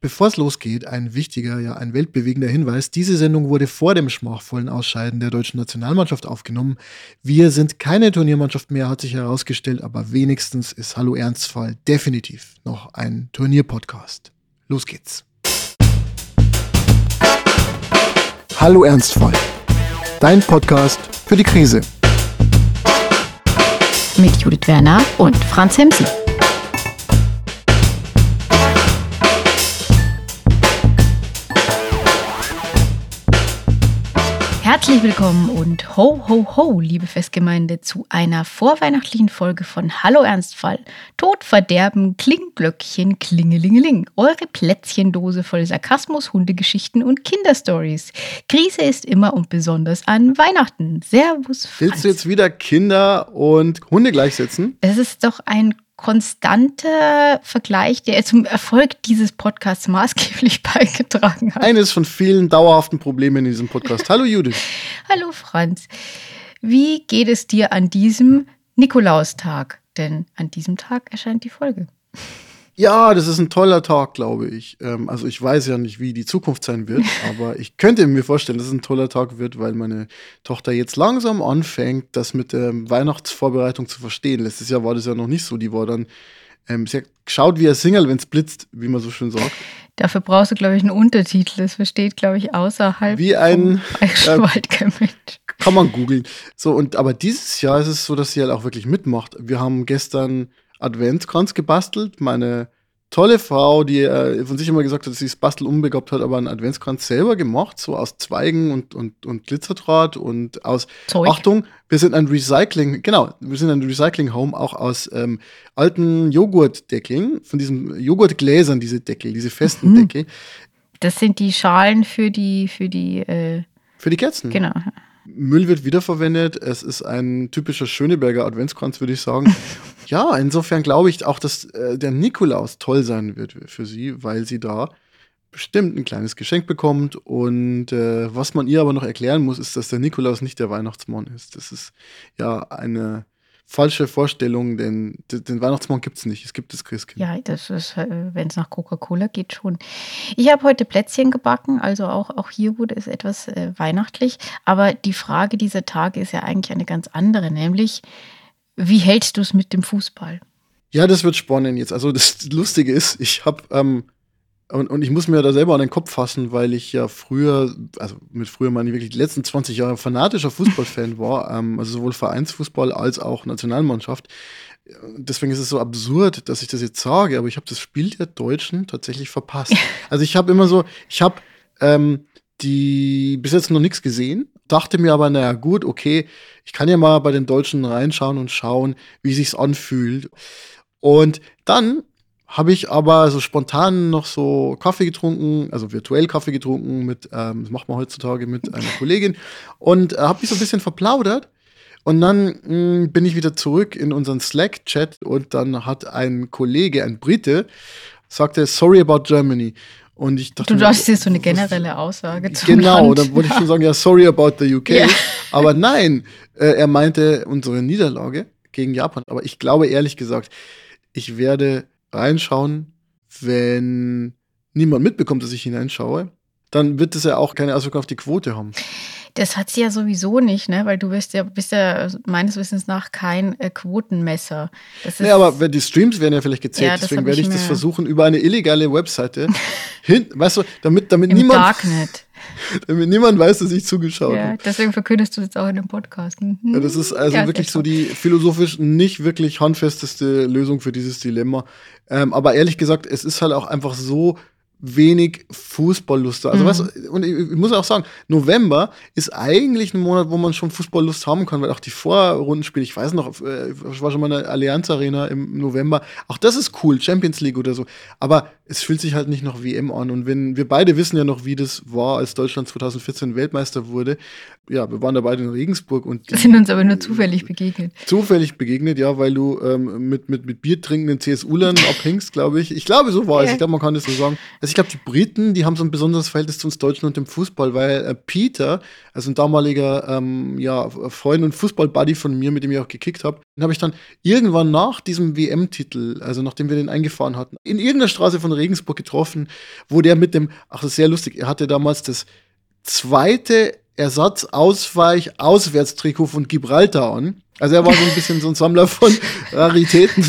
Bevor es losgeht, ein wichtiger, ja ein weltbewegender Hinweis. Diese Sendung wurde vor dem schmachvollen Ausscheiden der deutschen Nationalmannschaft aufgenommen. Wir sind keine Turniermannschaft mehr, hat sich herausgestellt, aber wenigstens ist Hallo Ernstfall definitiv noch ein Turnierpodcast. Los geht's. Hallo Ernstfall. Dein Podcast für die Krise. Mit Judith Werner und Franz Hemsen. Herzlich willkommen und ho, ho, ho, liebe Festgemeinde, zu einer vorweihnachtlichen Folge von Hallo Ernstfall. Tod, Verderben, Klingglöckchen, Klingelingeling. Eure Plätzchendose voll Sarkasmus, Hundegeschichten und Kinderstories. Krise ist immer und besonders an Weihnachten. Servus, Franz. Willst du jetzt wieder Kinder und Hunde gleichsetzen? Es ist doch ein konstanter Vergleich, der zum Erfolg dieses Podcasts maßgeblich beigetragen hat. Eines von vielen dauerhaften Problemen in diesem Podcast. Hallo Judith. Hallo Franz. Wie geht es dir an diesem Nikolaustag? Denn an diesem Tag erscheint die Folge. Ja, das ist ein toller Tag, glaube ich. Ähm, also ich weiß ja nicht, wie die Zukunft sein wird, aber ich könnte mir vorstellen, dass es ein toller Tag wird, weil meine Tochter jetzt langsam anfängt, das mit der Weihnachtsvorbereitung zu verstehen. Letztes Jahr war das ja noch nicht so. Die war dann, ähm, sie hat geschaut wie ein Single, wenn es blitzt, wie man so schön sagt. Dafür brauchst du, glaube ich, einen Untertitel. Das versteht, glaube ich, außerhalb wie ein äh, Kann man googeln. So, und aber dieses Jahr ist es so, dass sie halt auch wirklich mitmacht. Wir haben gestern Adventskranz gebastelt. Meine tolle Frau, die äh, von sich immer gesagt hat, dass sie das Bastel unbegabt hat, aber einen Adventskranz selber gemacht, so aus Zweigen und, und, und Glitzerdraht und aus Zeug. Achtung, wir sind ein Recycling, genau, wir sind ein Recycling-Home, auch aus ähm, alten Joghurtdeckeln, von diesen Joghurtgläsern, diese Deckel, diese festen mhm. Deckel. Das sind die Schalen für die, für die äh für die Kerzen. Genau. Müll wird wiederverwendet. Es ist ein typischer Schöneberger Adventskranz, würde ich sagen. ja, insofern glaube ich auch, dass äh, der Nikolaus toll sein wird für sie, weil sie da bestimmt ein kleines Geschenk bekommt. Und äh, was man ihr aber noch erklären muss, ist, dass der Nikolaus nicht der Weihnachtsmann ist. Das ist ja eine falsche Vorstellung, denn den Weihnachtsmann gibt es nicht. Es gibt das Christkind. Ja, das ist, äh, wenn es nach Coca-Cola geht, schon. Ich habe heute Plätzchen gebacken, also auch, auch hier wurde es etwas äh, weihnachtlich. Aber die Frage dieser Tage ist ja eigentlich eine ganz andere, nämlich, wie hältst du es mit dem Fußball? Ja, das wird spannend jetzt. Also das Lustige ist, ich habe ähm, und, und ich muss mir da selber an den Kopf fassen, weil ich ja früher, also mit früher meine ich wirklich die letzten 20 Jahre fanatischer Fußballfan war, ähm, also sowohl Vereinsfußball als auch Nationalmannschaft. Deswegen ist es so absurd, dass ich das jetzt sage, aber ich habe das Spiel der Deutschen tatsächlich verpasst. Also ich habe immer so, ich habe ähm, die bis jetzt noch nichts gesehen, dachte mir aber, naja, gut, okay, ich kann ja mal bei den Deutschen reinschauen und schauen, wie sich's anfühlt. Und dann habe ich aber so spontan noch so Kaffee getrunken, also virtuell Kaffee getrunken mit, ähm, das macht man heutzutage mit einer Kollegin und äh, habe mich so ein bisschen verplaudert. Und dann mh, mm, bin ich wieder zurück in unseren Slack-Chat und dann hat ein Kollege, ein Brite, sagte, sorry about Germany. Und ich dachte, du darfst jetzt so eine generelle Aussage zu Genau, dann wollte ich schon sagen, ja, sorry about the UK. Ja. Aber nein, äh, er meinte unsere Niederlage gegen Japan. Aber ich glaube ehrlich gesagt, ich werde reinschauen, wenn niemand mitbekommt, dass ich hineinschaue, dann wird es ja auch keine Auswirkung auf die Quote haben. Das hat sie ja sowieso nicht, ne? weil du bist ja, bist ja meines Wissens nach kein äh, Quotenmesser. Das ja, aber die Streams werden ja vielleicht gezählt, ja, deswegen werde ich, ich das versuchen über eine illegale Webseite hin, weißt du, damit, damit niemand. Darknet. Damit niemand weiß, dass ich zugeschaut ja, habe. Deswegen verkündest du jetzt auch in dem Podcast. Mhm. Ja, das ist also ja, wirklich so die philosophisch nicht wirklich handfesteste Lösung für dieses Dilemma. Ähm, aber ehrlich gesagt, es ist halt auch einfach so wenig Fußballlust. Also mhm. was, und ich, ich, muss auch sagen, November ist eigentlich ein Monat, wo man schon Fußballlust haben kann, weil auch die Vorrundenspiele, ich weiß noch, äh, ich war schon mal in der Allianz Arena im November, auch das ist cool, Champions League oder so. Aber es fühlt sich halt nicht noch WM an. Und wenn wir beide wissen ja noch, wie das war, als Deutschland 2014 Weltmeister wurde. Ja, wir waren da beide in Regensburg und die, sind uns aber nur zufällig begegnet. Zufällig begegnet, ja, weil du ähm, mit, mit, mit Bier trinkenden CSU-Lern abhängst, glaube ich. Ich glaube, so war es. Ich glaube, man kann das so sagen. Es Also ich glaube, die Briten, die haben so ein besonderes Verhältnis zu uns Deutschen und dem Fußball, weil äh, Peter, also ein damaliger ähm, ja, Freund und Fußball-Buddy von mir, mit dem ich auch gekickt habe, den habe ich dann irgendwann nach diesem WM-Titel, also nachdem wir den eingefahren hatten, in irgendeiner Straße von Regensburg getroffen, wo der mit dem, ach das ist sehr lustig, er hatte damals das zweite Ersatzausweich-Auswärtstrikot von Gibraltar an. Also er war so ein bisschen so ein Sammler von Raritäten.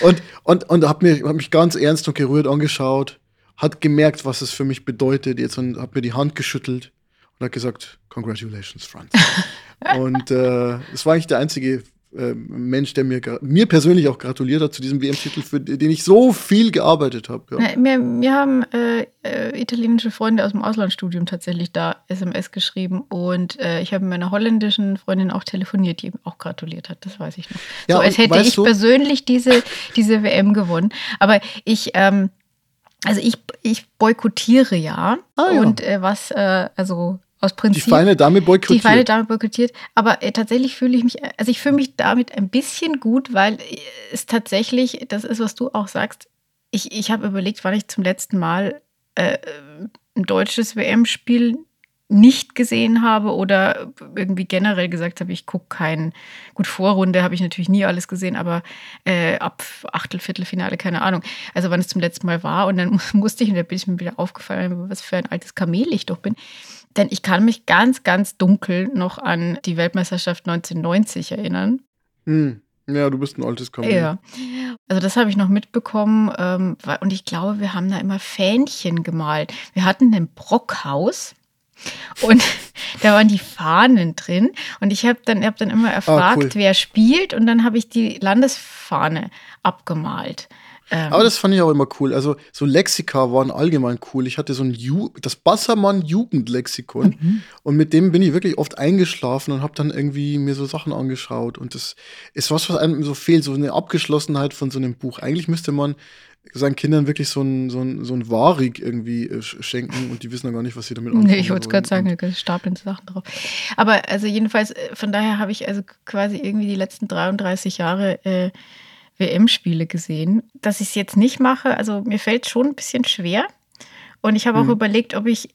und und, und hat, mir, hat mich ganz ernst und gerührt angeschaut, hat gemerkt, was es für mich bedeutet jetzt und hat mir die Hand geschüttelt und hat gesagt, Congratulations, Franz. und äh, es war eigentlich der einzige äh, Mensch, der mir, mir persönlich auch gratuliert hat zu diesem WM-Titel, für den ich so viel gearbeitet habe. Ja. Wir, wir haben äh, äh, italienische Freunde aus dem Auslandsstudium tatsächlich da SMS geschrieben und äh, ich habe mit meiner holländischen Freundin auch telefoniert, die ihm auch gratuliert hat, das weiß ich noch. Ja, so als hätte ich du? persönlich diese, diese WM gewonnen. Aber ich, ähm, also ich, ich boykottiere ja. Ah, ja. Und äh, was, äh, also aus Prinzip. Die feine Dame boykottiert. Die feine Dame boykottiert. Aber äh, tatsächlich fühle ich mich, also ich fühle mich damit ein bisschen gut, weil es tatsächlich, das ist, was du auch sagst, ich, ich habe überlegt, wann ich zum letzten Mal äh, ein deutsches WM-Spiel nicht gesehen habe oder irgendwie generell gesagt habe, ich gucke keinen. Gut, Vorrunde habe ich natürlich nie alles gesehen, aber äh, ab Achtel, Viertelfinale, keine Ahnung. Also wann es zum letzten Mal war und dann musste ich, und da bin ich mir wieder aufgefallen, was für ein altes Kamel ich doch bin. Denn ich kann mich ganz, ganz dunkel noch an die Weltmeisterschaft 1990 erinnern. Hm. Ja, du bist ein altes Kamel. Ja. Also das habe ich noch mitbekommen. Ähm, und ich glaube, wir haben da immer Fähnchen gemalt. Wir hatten ein Brockhaus. Und da waren die Fahnen drin. Und ich habe dann, hab dann immer ah, erfragt, ah, cool. wer spielt. Und dann habe ich die Landesfahne abgemalt. Ähm, Aber das fand ich auch immer cool. Also so Lexika waren allgemein cool. Ich hatte so ein Ju das Bassermann Jugendlexikon mhm. und mit dem bin ich wirklich oft eingeschlafen und habe dann irgendwie mir so Sachen angeschaut und das ist was, was einem so fehlt, so eine Abgeschlossenheit von so einem Buch. Eigentlich müsste man seinen Kindern wirklich so ein, so ein, so ein Warig irgendwie äh, schenken und die wissen dann gar nicht, was sie damit anfangen Nee, ich wollte es gerade sagen, da stapeln Sachen drauf. Aber also jedenfalls, äh, von daher habe ich also quasi irgendwie die letzten 33 Jahre äh, WM-Spiele gesehen. Dass ich es jetzt nicht mache, also mir fällt schon ein bisschen schwer. Und ich habe auch mhm. überlegt, ob ich,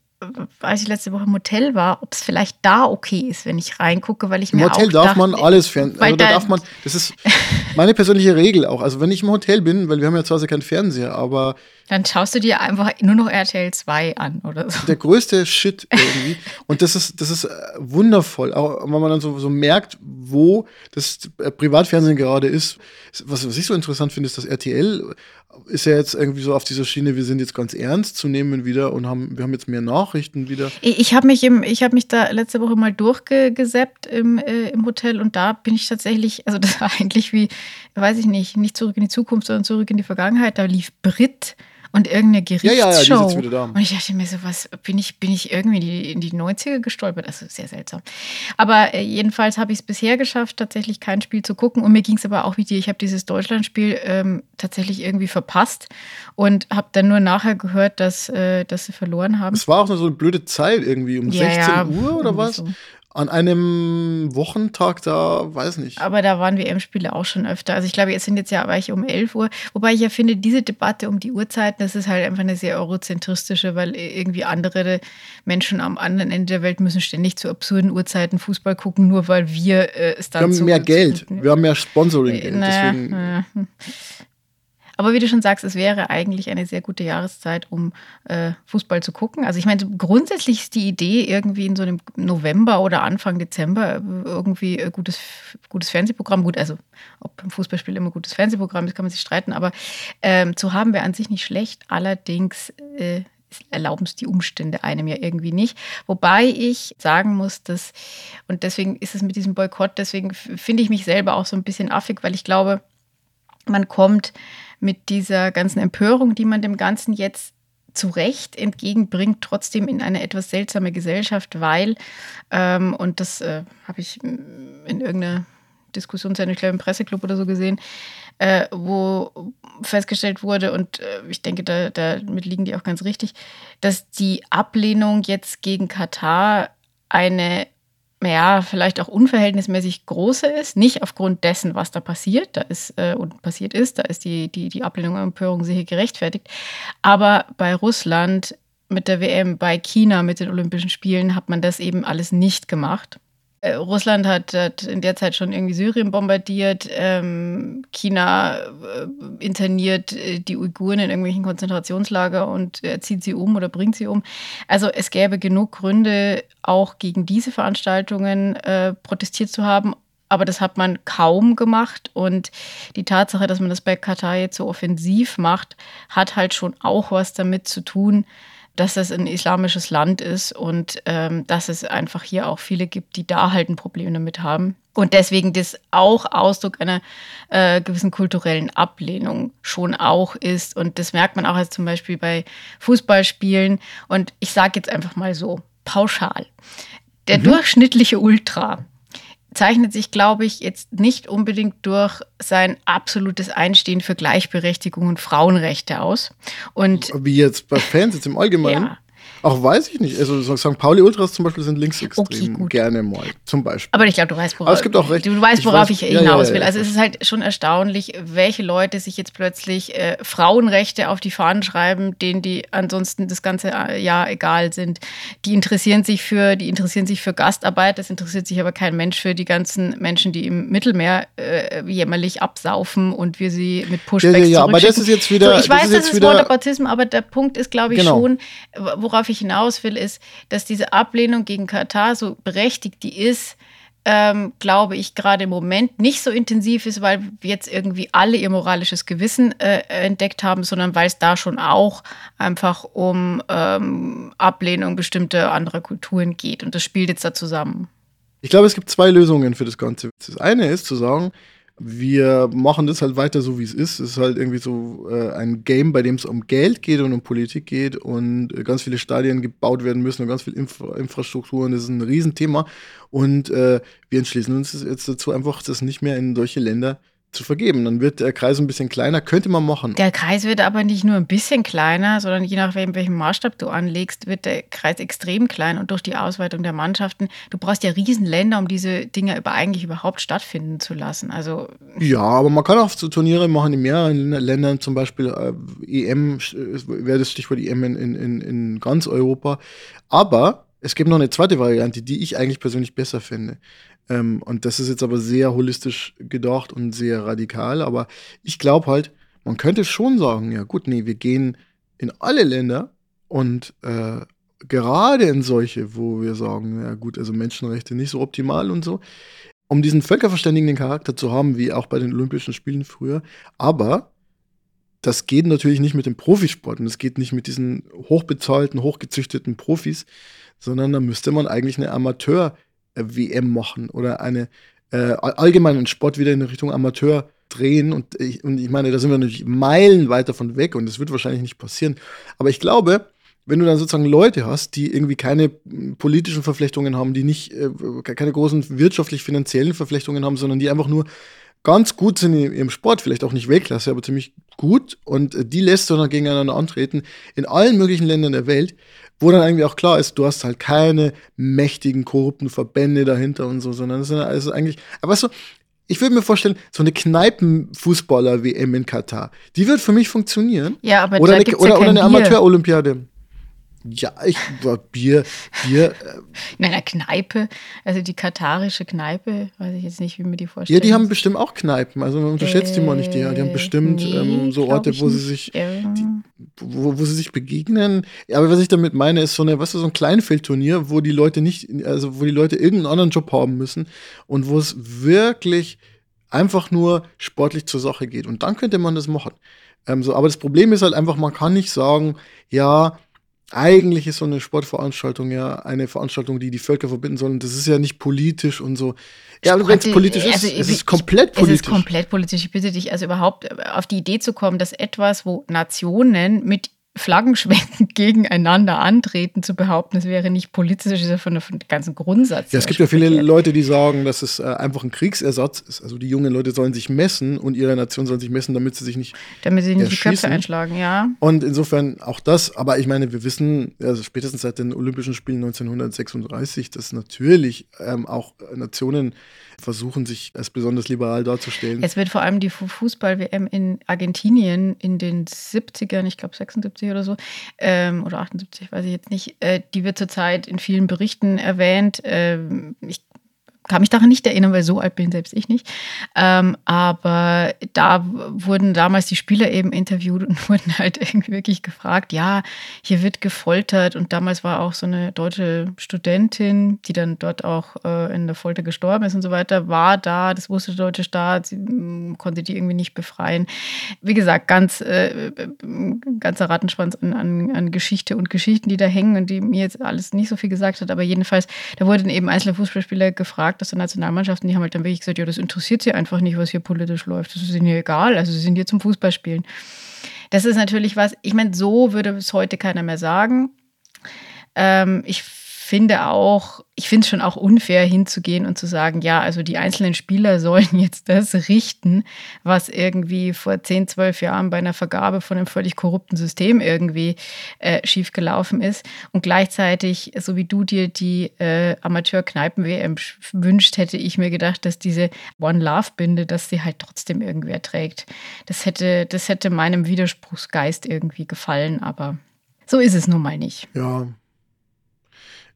als ich letzte Woche im Hotel war, ob es vielleicht da okay ist, wenn ich reingucke, weil ich Im mir Hotel auch darf dachte, man alles fernsehen. Also da darf man, das ist meine persönliche Regel auch. Also wenn ich im Hotel bin, weil wir haben ja zu Hause keinen Fernseher, aber dann schaust du dir einfach nur noch RTL 2 an oder so. Der größte Shit irgendwie. Und das ist, das ist äh, wundervoll. Auch wenn man dann so, so merkt, wo das äh, Privatfernsehen gerade ist. Was, was ich so interessant finde, ist, dass RTL ist ja jetzt irgendwie so auf dieser Schiene, wir sind jetzt ganz ernst zu nehmen wieder und haben, wir haben jetzt mehr Nachrichten wieder. Ich habe mich, im, mich da letzte Woche mal durchgesäppt im, äh, im Hotel und da bin ich tatsächlich, also das war eigentlich wie, weiß ich nicht, nicht zurück in die Zukunft, sondern zurück in die Vergangenheit. Da lief Brit und irgendeine Gerichtsshow. Ja, ja, ja, die wieder da. Und ich dachte mir so, was, bin ich, bin ich irgendwie in die, in die 90er gestolpert? Das ist sehr seltsam. Aber äh, jedenfalls habe ich es bisher geschafft, tatsächlich kein Spiel zu gucken. Und mir ging es aber auch wie dir. Ich habe dieses Deutschlandspiel ähm, tatsächlich irgendwie verpasst und habe dann nur nachher gehört, dass, äh, dass sie verloren haben. Es war auch nur so eine blöde Zeit irgendwie, um ja, 16 ja, Uhr oder was? So an einem Wochentag da, weiß nicht. Aber da waren WM-Spiele auch schon öfter. Also ich glaube, jetzt sind jetzt ja war ich um 11 Uhr. Wobei ich ja finde, diese Debatte um die Uhrzeiten, das ist halt einfach eine sehr eurozentristische, weil irgendwie andere Menschen am anderen Ende der Welt müssen ständig zu absurden Uhrzeiten Fußball gucken, nur weil wir äh, es dann Wir haben so mehr Geld, wir haben mehr Sponsoring-Geld. Naja, deswegen naja. Aber wie du schon sagst, es wäre eigentlich eine sehr gute Jahreszeit, um äh, Fußball zu gucken. Also ich meine, grundsätzlich ist die Idee, irgendwie in so einem November oder Anfang Dezember irgendwie ein gutes, gutes Fernsehprogramm, gut, also ob ein Fußballspiel immer gutes Fernsehprogramm ist, kann man sich streiten, aber ähm, zu haben wäre an sich nicht schlecht. Allerdings äh, erlauben es die Umstände einem ja irgendwie nicht. Wobei ich sagen muss, dass, und deswegen ist es mit diesem Boykott, deswegen finde ich mich selber auch so ein bisschen affig, weil ich glaube, man kommt mit dieser ganzen Empörung, die man dem Ganzen jetzt zu Recht entgegenbringt, trotzdem in eine etwas seltsame Gesellschaft, weil, ähm, und das äh, habe ich in irgendeiner Diskussionssendung, ich glaube im Presseclub oder so gesehen, äh, wo festgestellt wurde, und äh, ich denke, da, damit liegen die auch ganz richtig, dass die Ablehnung jetzt gegen Katar eine ja, vielleicht auch unverhältnismäßig große ist. Nicht aufgrund dessen, was da passiert, da ist äh, und passiert ist, da ist die, die, die Ablehnung und Empörung sicher gerechtfertigt. Aber bei Russland mit der WM, bei China mit den Olympischen Spielen hat man das eben alles nicht gemacht. Äh, Russland hat, hat, in der Zeit schon irgendwie Syrien bombardiert, ähm, China äh, interniert äh, die Uiguren in irgendwelchen Konzentrationslager und äh, zieht sie um oder bringt sie um. Also es gäbe genug Gründe, auch gegen diese Veranstaltungen äh, protestiert zu haben. Aber das hat man kaum gemacht. Und die Tatsache, dass man das bei Katar jetzt so offensiv macht, hat halt schon auch was damit zu tun, dass es ein islamisches Land ist und ähm, dass es einfach hier auch viele gibt, die da halt ein Problem damit haben. Und deswegen das auch Ausdruck einer äh, gewissen kulturellen Ablehnung schon auch ist. Und das merkt man auch jetzt zum Beispiel bei Fußballspielen. Und ich sage jetzt einfach mal so, pauschal. Der mhm. durchschnittliche Ultra zeichnet sich, glaube ich, jetzt nicht unbedingt durch sein absolutes Einstehen für Gleichberechtigung und Frauenrechte aus. Und Wie jetzt bei Fans jetzt im Allgemeinen? Ja. Auch weiß ich nicht. Also St. Pauli Ultras zum Beispiel sind linksextrem. Okay, Gerne mal, zum Beispiel. Aber ich glaube, du weißt, worauf, es gibt auch recht, du weißt, worauf ich, weiß, ich hinaus ja, ja, will. Also es ist halt schon erstaunlich, welche Leute sich jetzt plötzlich äh, Frauenrechte auf die Fahnen schreiben, denen die ansonsten das ganze äh, Jahr egal sind. Die interessieren sich für, die interessieren sich für Gastarbeit, das interessiert sich aber kein Mensch für die ganzen Menschen, die im Mittelmeer äh, jämmerlich absaufen und wir sie mit Pushbacks ja, ja, ja, aber das ist jetzt wieder. So, ich weiß, das ist, das ist Whataboutism, aber der Punkt ist, glaube ich, genau. schon, worauf worauf ich hinaus will, ist, dass diese Ablehnung gegen Katar, so berechtigt die ist, ähm, glaube ich, gerade im Moment nicht so intensiv ist, weil jetzt irgendwie alle ihr moralisches Gewissen äh, entdeckt haben, sondern weil es da schon auch einfach um ähm, Ablehnung bestimmter anderer Kulturen geht. Und das spielt jetzt da zusammen. Ich glaube, es gibt zwei Lösungen für das Ganze. Das eine ist zu sagen, wir machen das halt weiter so, wie es ist. Es ist halt irgendwie so äh, ein Game, bei dem es um Geld geht und um Politik geht und äh, ganz viele Stadien gebaut werden müssen und ganz viel Infra Infrastruktur das ist ein Riesenthema. Und äh, wir entschließen uns jetzt dazu, einfach das nicht mehr in solche Länder zu vergeben. Dann wird der Kreis ein bisschen kleiner, könnte man machen. Der Kreis wird aber nicht nur ein bisschen kleiner, sondern je nachdem, welchen Maßstab du anlegst, wird der Kreis extrem klein und durch die Ausweitung der Mannschaften. Du brauchst ja Riesenländer, um diese Dinge über eigentlich überhaupt stattfinden zu lassen. Also ja, aber man kann auch so Turniere machen in mehreren Ländern, zum Beispiel äh, EM, wäre das Stichwort EM in, in, in ganz Europa. Aber es gibt noch eine zweite Variante, die ich eigentlich persönlich besser finde. Ähm, und das ist jetzt aber sehr holistisch gedacht und sehr radikal. Aber ich glaube halt, man könnte schon sagen, ja gut, nee, wir gehen in alle Länder und äh, gerade in solche, wo wir sagen, ja gut, also Menschenrechte nicht so optimal und so, um diesen völkerverständigenden Charakter zu haben, wie auch bei den Olympischen Spielen früher. Aber das geht natürlich nicht mit dem Profisport und das geht nicht mit diesen hochbezahlten, hochgezüchteten Profis, sondern da müsste man eigentlich eine Amateur- WM machen oder eine äh, allgemeinen Sport wieder in Richtung Amateur drehen. Und ich, und ich meine, da sind wir natürlich meilenweit davon weg und das wird wahrscheinlich nicht passieren. Aber ich glaube, wenn du dann sozusagen Leute hast, die irgendwie keine politischen Verflechtungen haben, die nicht äh, keine großen wirtschaftlich-finanziellen Verflechtungen haben, sondern die einfach nur ganz gut sind in ihrem Sport, vielleicht auch nicht Weltklasse, aber ziemlich gut und äh, die lässt du dann gegeneinander antreten in allen möglichen Ländern der Welt wo dann irgendwie auch klar ist, du hast halt keine mächtigen, korrupten Verbände dahinter und so, sondern es ist also eigentlich, aber weißt du, ich würde mir vorstellen, so eine Kneipenfußballer-WM in Katar, die wird für mich funktionieren. Ja, aber oder eine, oder, ja oder eine Amateur-Olympiade. Ja, ich war Bier, Bier. Äh In einer Kneipe, also die katarische Kneipe, weiß ich jetzt nicht, wie mir die vorstellen. Ja, die haben bestimmt auch Kneipen, also man unterschätzt äh, die mal nicht. Die, die haben bestimmt nee, ähm, so Orte, wo sie sich, die, wo, wo sie sich begegnen. Ja, aber was ich damit meine, ist so eine, was ist so ein Kleinfeldturnier, wo die Leute nicht, also wo die Leute irgendeinen anderen Job haben müssen und wo es wirklich einfach nur sportlich zur Sache geht. Und dann könnte man das machen. Ähm, so, aber das Problem ist halt einfach, man kann nicht sagen, ja, eigentlich ist so eine Sportveranstaltung ja eine Veranstaltung, die die Völker verbinden soll. Und das ist ja nicht politisch und so. Ja, wenn es politisch ist, also, es ist komplett politisch. Es ist komplett politisch. Ich bitte dich, also überhaupt auf die Idee zu kommen, dass etwas, wo Nationen mit Flaggenschwenken gegeneinander antreten, zu behaupten, es wäre nicht politisch, ist ja von, von dem ganzen Grundsatz. Ja, es gibt ja viele Leute, die sagen, dass es äh, einfach ein Kriegsersatz ist. Also die jungen Leute sollen sich messen und ihre Nation soll sich messen, damit sie sich nicht Damit sie nicht die Köpfe einschlagen, ja. Und insofern auch das, aber ich meine, wir wissen, also spätestens seit den Olympischen Spielen 1936, dass natürlich ähm, auch Nationen versuchen, sich als besonders liberal darzustellen. Es wird vor allem die Fußball-WM in Argentinien in den 70ern, ich glaube 76 oder so, ähm, oder 78, weiß ich jetzt nicht, äh, die wird zurzeit in vielen Berichten erwähnt. Ähm, ich kann mich daran nicht erinnern, weil so alt bin selbst ich nicht. Ähm, aber da wurden damals die Spieler eben interviewt und wurden halt irgendwie wirklich gefragt, ja, hier wird gefoltert. Und damals war auch so eine deutsche Studentin, die dann dort auch äh, in der Folter gestorben ist und so weiter, war da, das wusste der deutsche Staat, sie mm, konnte die irgendwie nicht befreien. Wie gesagt, ganz äh, ganzer Rattenschwanz an, an, an Geschichte und Geschichten, die da hängen und die mir jetzt alles nicht so viel gesagt hat. Aber jedenfalls, da wurden eben einzelne Fußballspieler gefragt, aus der Nationalmannschaft und die haben halt dann wirklich gesagt, ja, das interessiert sie einfach nicht, was hier politisch läuft. Das ist ihnen egal. Also sie sind hier zum Fußballspielen. Das ist natürlich was, ich meine, so würde es heute keiner mehr sagen. Ähm, ich finde auch, ich finde es schon auch unfair hinzugehen und zu sagen, ja, also die einzelnen Spieler sollen jetzt das richten, was irgendwie vor 10, 12 Jahren bei einer Vergabe von einem völlig korrupten System irgendwie äh, schiefgelaufen ist. Und gleichzeitig, so wie du dir die äh, Amateur-Kneipen-WM wünscht, hätte ich mir gedacht, dass diese One-Love-Binde, dass sie halt trotzdem irgendwer trägt. Das hätte, das hätte meinem Widerspruchsgeist irgendwie gefallen, aber so ist es nun mal nicht. Ja,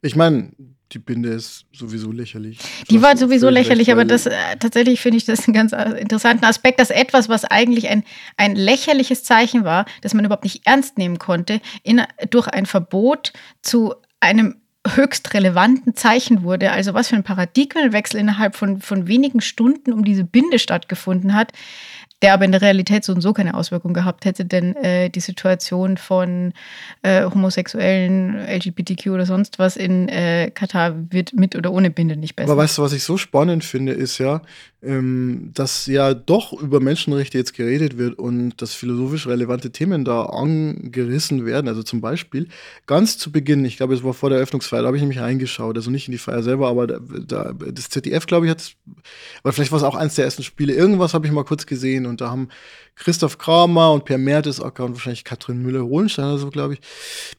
ich meine, die Binde ist sowieso lächerlich. Die war sowieso lächerlich, recht, aber das äh, tatsächlich finde ich das einen ganz äh, interessanten Aspekt, dass etwas, was eigentlich ein, ein lächerliches Zeichen war, das man überhaupt nicht ernst nehmen konnte, in, durch ein Verbot zu einem höchst relevanten Zeichen wurde. Also was für ein Paradigmenwechsel innerhalb von, von wenigen Stunden um diese Binde stattgefunden hat der aber in der Realität so und so keine Auswirkung gehabt hätte, denn äh, die Situation von äh, Homosexuellen, LGBTQ oder sonst was in äh, Katar wird mit oder ohne Binde nicht besser. Aber weißt du, was ich so spannend finde, ist ja, ähm, dass ja doch über Menschenrechte jetzt geredet wird und dass philosophisch relevante Themen da angerissen werden. Also zum Beispiel ganz zu Beginn, ich glaube, es war vor der Eröffnungsfeier, da habe ich nämlich reingeschaut, also nicht in die Feier selber, aber da, da, das ZDF, glaube ich, hat, oder vielleicht war es auch eins der ersten Spiele, irgendwas habe ich mal kurz gesehen und da haben Christoph Kramer und Per Mertesacker und wahrscheinlich Katrin Müller-Hohenstein oder so, glaube ich,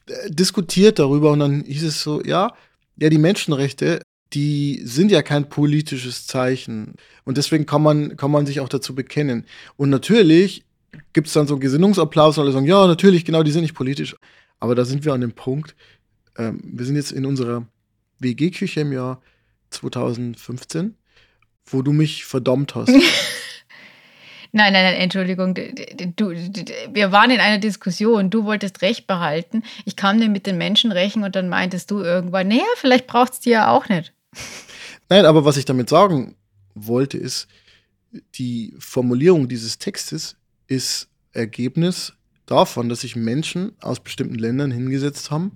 äh, diskutiert darüber und dann hieß es so, ja, ja, die Menschenrechte die sind ja kein politisches Zeichen. Und deswegen kann man, kann man sich auch dazu bekennen. Und natürlich gibt es dann so Gesinnungsapplaus und alle sagen, ja, natürlich, genau, die sind nicht politisch. Aber da sind wir an dem Punkt, ähm, wir sind jetzt in unserer WG-Küche im Jahr 2015, wo du mich verdammt hast. Nein, nein, nein, Entschuldigung. Du, wir waren in einer Diskussion. Du wolltest Recht behalten. Ich kam dir mit den Menschenrechten und dann meintest du irgendwann, naja, vielleicht braucht es die ja auch nicht. Nein, aber was ich damit sagen wollte, ist, die Formulierung dieses Textes ist Ergebnis davon, dass sich Menschen aus bestimmten Ländern hingesetzt haben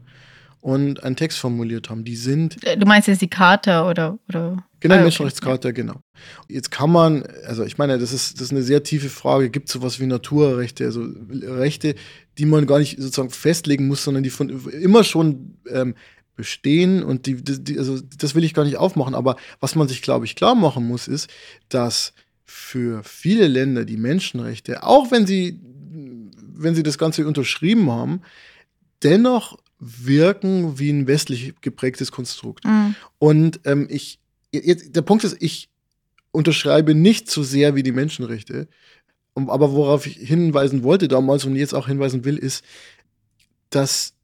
und einen Text formuliert haben. Die sind. Du meinst jetzt die Charta oder. oder? Genau, ah, okay. Menschenrechtscharta, genau. Jetzt kann man, also ich meine, das ist, das ist eine sehr tiefe Frage. Gibt es sowas wie Naturrechte, also Rechte, die man gar nicht sozusagen festlegen muss, sondern die von immer schon ähm, bestehen und die, die, also das will ich gar nicht aufmachen, aber was man sich, glaube ich, klar machen muss, ist, dass für viele Länder die Menschenrechte, auch wenn sie, wenn sie das Ganze unterschrieben haben, dennoch wirken wie ein westlich geprägtes Konstrukt. Mhm. Und ähm, ich, der Punkt ist, ich unterschreibe nicht so sehr wie die Menschenrechte. Aber worauf ich hinweisen wollte damals und jetzt auch hinweisen will, ist, dass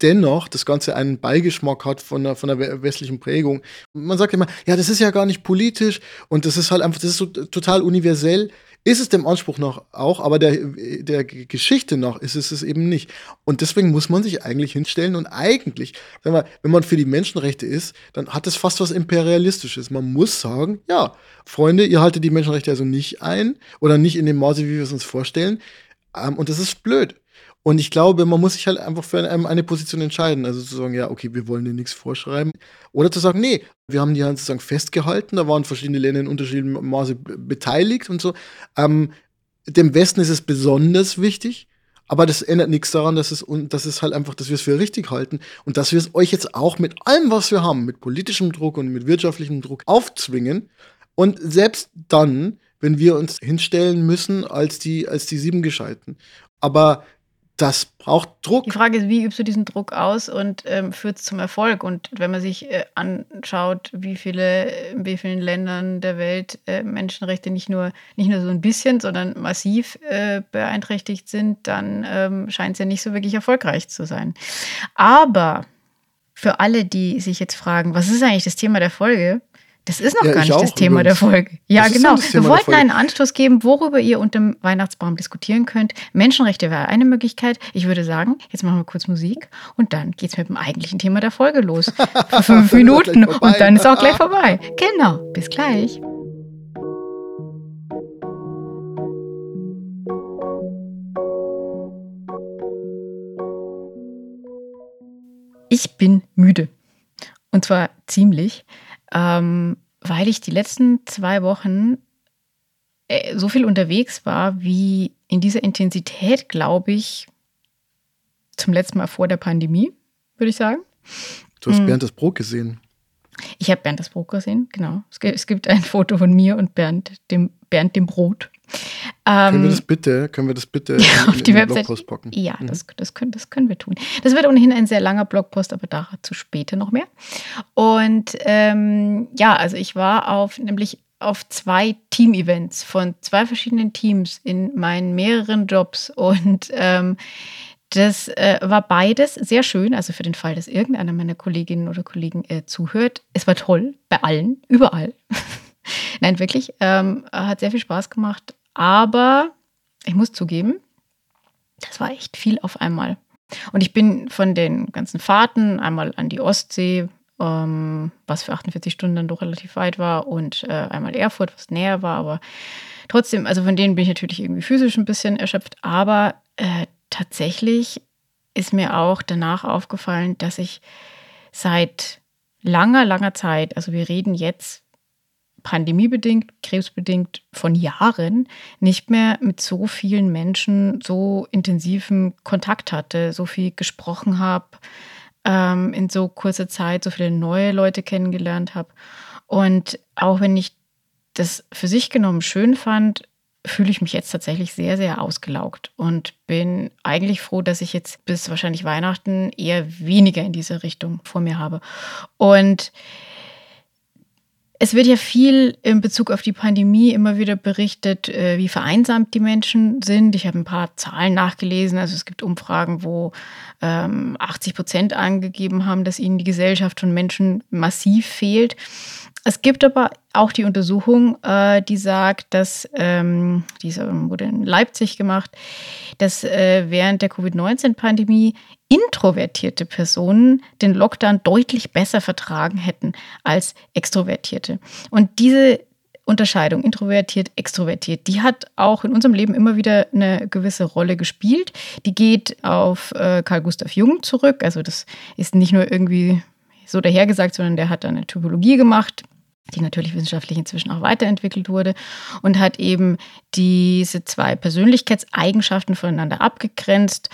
dennoch das Ganze einen Beigeschmack hat von der, von der westlichen Prägung. Man sagt immer, ja, das ist ja gar nicht politisch und das ist halt einfach, das ist so total universell. Ist es dem Anspruch nach auch, aber der, der Geschichte nach ist es es eben nicht. Und deswegen muss man sich eigentlich hinstellen und eigentlich, wenn man, wenn man für die Menschenrechte ist, dann hat es fast was Imperialistisches. Man muss sagen, ja, Freunde, ihr haltet die Menschenrechte also nicht ein oder nicht in dem Maße, wie wir es uns vorstellen. Ähm, und das ist blöd. Und ich glaube, man muss sich halt einfach für eine Position entscheiden. Also zu sagen, ja, okay, wir wollen dir nichts vorschreiben. Oder zu sagen, nee, wir haben die halt sozusagen festgehalten, da waren verschiedene Länder in unterschiedlichem Maße beteiligt und so. Ähm, dem Westen ist es besonders wichtig, Aber das ändert nichts daran, dass es, und das ist halt einfach, dass wir es für richtig halten und dass wir es euch jetzt auch mit allem, was wir haben, mit politischem Druck und mit wirtschaftlichem Druck aufzwingen. Und selbst dann, wenn wir uns hinstellen müssen als die, als die sieben Gescheiten. Aber das braucht Druck. Die Frage ist, wie übst du diesen Druck aus und ähm, führt es zum Erfolg? Und wenn man sich äh, anschaut, wie viele, in wie vielen Ländern der Welt äh, Menschenrechte nicht nur, nicht nur so ein bisschen, sondern massiv äh, beeinträchtigt sind, dann ähm, scheint es ja nicht so wirklich erfolgreich zu sein. Aber für alle, die sich jetzt fragen, was ist eigentlich das Thema der Folge? Das ist noch ja, gar nicht das Thema übrigens. der Folge. Ja, das genau. Wir wollten einen Anstoß geben, worüber ihr unter dem Weihnachtsbaum diskutieren könnt. Menschenrechte wäre eine Möglichkeit. Ich würde sagen, jetzt machen wir kurz Musik und dann geht es mit dem eigentlichen Thema der Folge los. Für fünf Minuten und dann ist auch gleich vorbei. Genau. Bis gleich. Ich bin müde. Und zwar ziemlich ähm, weil ich die letzten zwei Wochen äh, so viel unterwegs war, wie in dieser Intensität, glaube ich, zum letzten Mal vor der Pandemie, würde ich sagen. Du hast hm. Bernd das Brot gesehen. Ich habe Bernd das Brot gesehen, genau. Es gibt, es gibt, ein Foto von mir und Bernd, dem, Bernd dem Brot. Ähm, können wir das bitte, können wir das bitte ja, auf in, die Website Blogpost packen? Ja, mhm. das, das, können, das können wir tun. Das wird ohnehin ein sehr langer Blogpost, aber dazu später noch mehr. Und ähm, ja, also ich war auf nämlich auf zwei Team-Events von zwei verschiedenen Teams in meinen mehreren Jobs und ähm, das äh, war beides sehr schön, also für den Fall, dass irgendeiner meiner Kolleginnen oder Kollegen äh, zuhört. Es war toll, bei allen, überall. Nein, wirklich, ähm, hat sehr viel Spaß gemacht. Aber ich muss zugeben, das war echt viel auf einmal. Und ich bin von den ganzen Fahrten einmal an die Ostsee, ähm, was für 48 Stunden dann doch relativ weit war, und äh, einmal Erfurt, was näher war, aber trotzdem, also von denen bin ich natürlich irgendwie physisch ein bisschen erschöpft, aber äh, tatsächlich ist mir auch danach aufgefallen, dass ich seit langer, langer Zeit, also wir reden jetzt pandemiebedingt, krebsbedingt von Jahren nicht mehr mit so vielen Menschen so intensiven Kontakt hatte, so viel gesprochen habe, ähm, in so kurzer Zeit so viele neue Leute kennengelernt habe. Und auch wenn ich das für sich genommen schön fand, fühle ich mich jetzt tatsächlich sehr, sehr ausgelaugt und bin eigentlich froh, dass ich jetzt bis wahrscheinlich Weihnachten eher weniger in diese Richtung vor mir habe. Und es wird ja viel in Bezug auf die Pandemie immer wieder berichtet, äh, wie vereinsamt die Menschen sind. Ich habe ein paar Zahlen nachgelesen. Also es gibt Umfragen, wo 80 ähm, Prozent angegeben haben, dass ihnen die Gesellschaft von Menschen massiv fehlt. Es gibt aber auch die Untersuchung, äh, die sagt, dass, ähm, die wurde in Leipzig gemacht, dass äh, während der Covid-19-Pandemie introvertierte Personen den Lockdown deutlich besser vertragen hätten als extrovertierte. Und diese Unterscheidung, introvertiert, extrovertiert, die hat auch in unserem Leben immer wieder eine gewisse Rolle gespielt. Die geht auf äh, Carl Gustav Jung zurück. Also das ist nicht nur irgendwie so dahergesagt, sondern der hat da eine Typologie gemacht die natürlich wissenschaftlich inzwischen auch weiterentwickelt wurde und hat eben diese zwei Persönlichkeitseigenschaften voneinander abgegrenzt,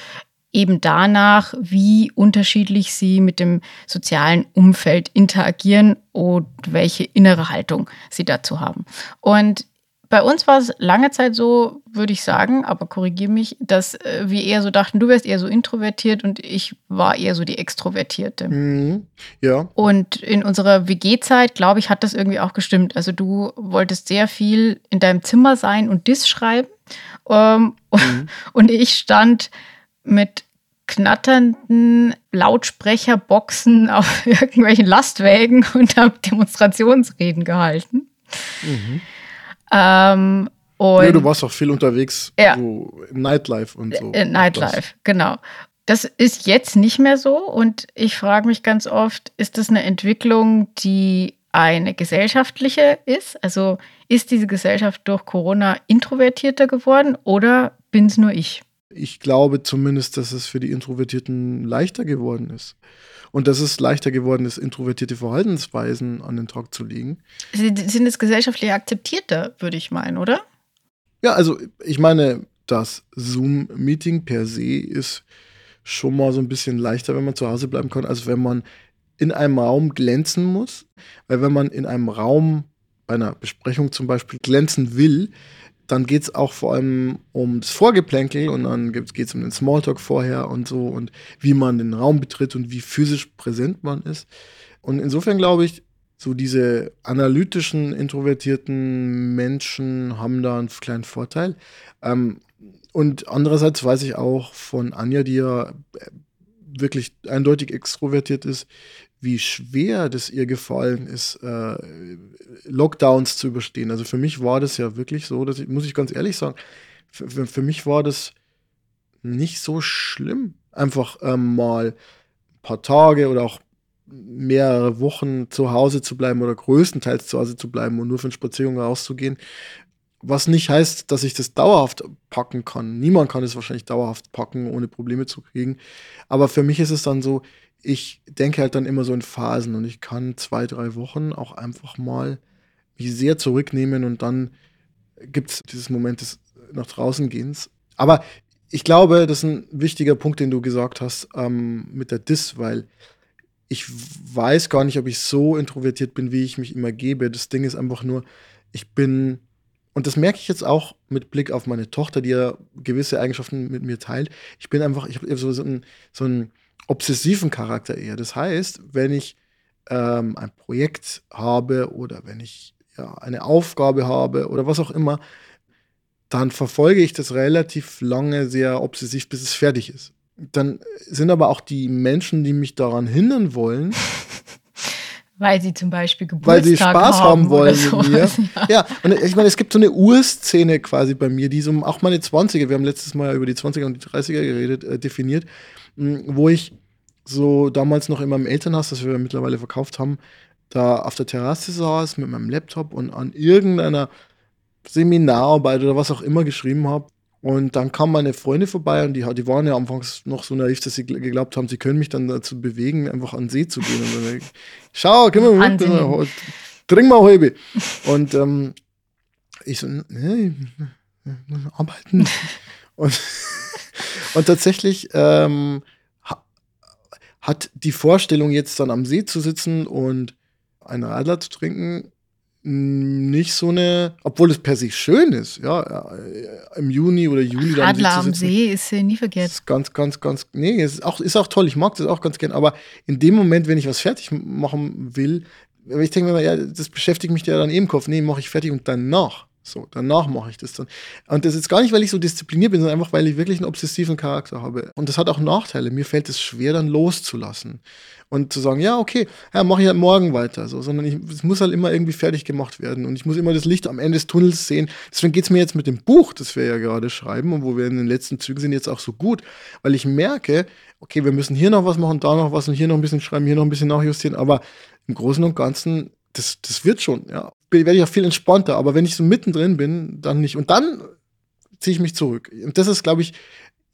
eben danach, wie unterschiedlich sie mit dem sozialen Umfeld interagieren und welche innere Haltung sie dazu haben. Und bei uns war es lange Zeit so, würde ich sagen, aber korrigiere mich, dass äh, wir eher so dachten, du wärst eher so introvertiert und ich war eher so die Extrovertierte. Mhm. Ja. Und in unserer WG-Zeit, glaube ich, hat das irgendwie auch gestimmt. Also du wolltest sehr viel in deinem Zimmer sein und Dis schreiben. Ähm, mhm. Und ich stand mit knatternden Lautsprecherboxen auf irgendwelchen Lastwägen und habe Demonstrationsreden gehalten. Mhm. Ähm, ja, du warst auch viel unterwegs, ja. so im Nightlife und so. In Nightlife, genau. Das ist jetzt nicht mehr so und ich frage mich ganz oft, ist das eine Entwicklung, die eine gesellschaftliche ist? Also ist diese Gesellschaft durch Corona introvertierter geworden oder bin es nur ich? Ich glaube zumindest, dass es für die Introvertierten leichter geworden ist und dass es leichter geworden ist, introvertierte Verhaltensweisen an den Tag zu legen. Sie sind es gesellschaftlich akzeptierter, würde ich meinen, oder? Ja, also ich meine, das Zoom-Meeting per se ist schon mal so ein bisschen leichter, wenn man zu Hause bleiben kann, als wenn man in einem Raum glänzen muss. Weil wenn man in einem Raum bei einer Besprechung zum Beispiel glänzen will, dann geht es auch vor allem ums Vorgeplänkel und dann geht es um den Smalltalk vorher und so und wie man den Raum betritt und wie physisch präsent man ist. Und insofern glaube ich, so diese analytischen, introvertierten Menschen haben da einen kleinen Vorteil. Ähm, und andererseits weiß ich auch von Anja, die ja äh, wirklich eindeutig extrovertiert ist, wie schwer das ihr gefallen ist, äh, Lockdowns zu überstehen. Also für mich war das ja wirklich so, dass ich, muss ich ganz ehrlich sagen, für, für mich war das nicht so schlimm, einfach ähm, mal ein paar Tage oder auch mehrere Wochen zu Hause zu bleiben oder größtenteils zu Hause zu bleiben und nur für eine Spaziergang rauszugehen. Was nicht heißt, dass ich das dauerhaft packen kann. Niemand kann es wahrscheinlich dauerhaft packen, ohne Probleme zu kriegen. Aber für mich ist es dann so, ich denke halt dann immer so in Phasen und ich kann zwei, drei Wochen auch einfach mal mich sehr zurücknehmen und dann gibt es dieses Moment des nach draußen gehens. Aber ich glaube, das ist ein wichtiger Punkt, den du gesagt hast ähm, mit der Dis, weil ich weiß gar nicht, ob ich so introvertiert bin, wie ich mich immer gebe. Das Ding ist einfach nur, ich bin, und das merke ich jetzt auch mit Blick auf meine Tochter, die ja gewisse Eigenschaften mit mir teilt. Ich bin einfach, ich habe so, so, einen, so einen obsessiven Charakter eher. Das heißt, wenn ich ähm, ein Projekt habe oder wenn ich ja, eine Aufgabe habe oder was auch immer, dann verfolge ich das relativ lange sehr obsessiv, bis es fertig ist. Dann sind aber auch die Menschen, die mich daran hindern wollen, weil sie zum Beispiel Geburtstag Weil sie Spaß haben, haben wollen mit mir. Ja. ja, und ich meine, es gibt so eine Urszene quasi bei mir, die so auch meine 20er, wir haben letztes Mal über die 20er und die 30er geredet, äh, definiert, wo ich so damals noch in meinem Elternhaus, das wir mittlerweile verkauft haben, da auf der Terrasse saß mit meinem Laptop und an irgendeiner Seminararbeit oder was auch immer geschrieben habe. Und dann kam meine Freunde vorbei und die, die waren ja anfangs noch so naiv, dass sie geglaubt haben, sie können mich dann dazu bewegen, einfach an den See zu gehen. Und dann, Schau, komm mal mit, trink mal halbe. Und ähm, ich so, nee, arbeiten. und, und tatsächlich ähm, hat die Vorstellung, jetzt dann am See zu sitzen und einen Radler zu trinken, nicht so eine, obwohl es per se schön ist, ja, äh, im Juni oder Juli dann Radler am See ist nie verkehrt. Ist ganz, ganz, ganz, nee, ist auch, ist auch toll, ich mag das auch ganz gern, aber in dem Moment, wenn ich was fertig machen will, ich denke mir, ja, das beschäftigt mich ja dann eben im Kopf, nee, mache ich fertig und danach. So, danach mache ich das dann. Und das ist gar nicht, weil ich so diszipliniert bin, sondern einfach, weil ich wirklich einen obsessiven Charakter habe. Und das hat auch Nachteile. Mir fällt es schwer, dann loszulassen. Und zu sagen, ja, okay, ja, mache ich halt morgen weiter. So, sondern es muss halt immer irgendwie fertig gemacht werden. Und ich muss immer das Licht am Ende des Tunnels sehen. Deswegen geht es mir jetzt mit dem Buch, das wir ja gerade schreiben und wo wir in den letzten Zügen sind, jetzt auch so gut. Weil ich merke, okay, wir müssen hier noch was machen, da noch was und hier noch ein bisschen schreiben, hier noch ein bisschen nachjustieren. Aber im Großen und Ganzen das, das wird schon, ja. Werde ich auch viel entspannter, aber wenn ich so mittendrin bin, dann nicht. Und dann ziehe ich mich zurück. Und das ist, glaube ich,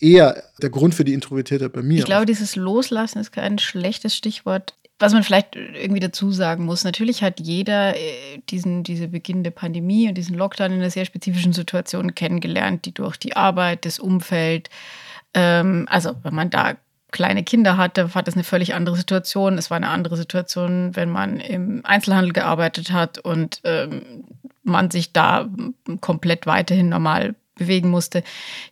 eher der Grund für die Introvertiertheit bei mir. Ich glaube, dieses Loslassen ist kein schlechtes Stichwort. Was man vielleicht irgendwie dazu sagen muss, natürlich hat jeder äh, diesen, diese beginnende Pandemie und diesen Lockdown in einer sehr spezifischen Situation kennengelernt, die durch die Arbeit, das Umfeld, ähm, also wenn man da kleine Kinder hatte, war das eine völlig andere Situation. Es war eine andere Situation, wenn man im Einzelhandel gearbeitet hat und ähm, man sich da komplett weiterhin normal bewegen musste.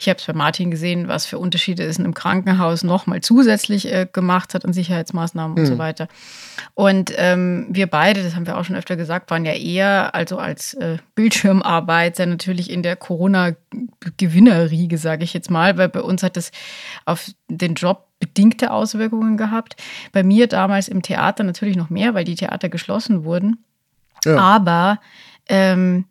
Ich habe es bei Martin gesehen, was für Unterschiede es in einem Krankenhaus nochmal zusätzlich äh, gemacht hat an Sicherheitsmaßnahmen und mhm. so weiter. Und ähm, wir beide, das haben wir auch schon öfter gesagt, waren ja eher, also als äh, Bildschirmarbeit, sehr natürlich in der Corona-Gewinnerriege, sage ich jetzt mal, weil bei uns hat das auf den Job bedingte Auswirkungen gehabt. Bei mir damals im Theater natürlich noch mehr, weil die Theater geschlossen wurden. Ja. Aber ähm,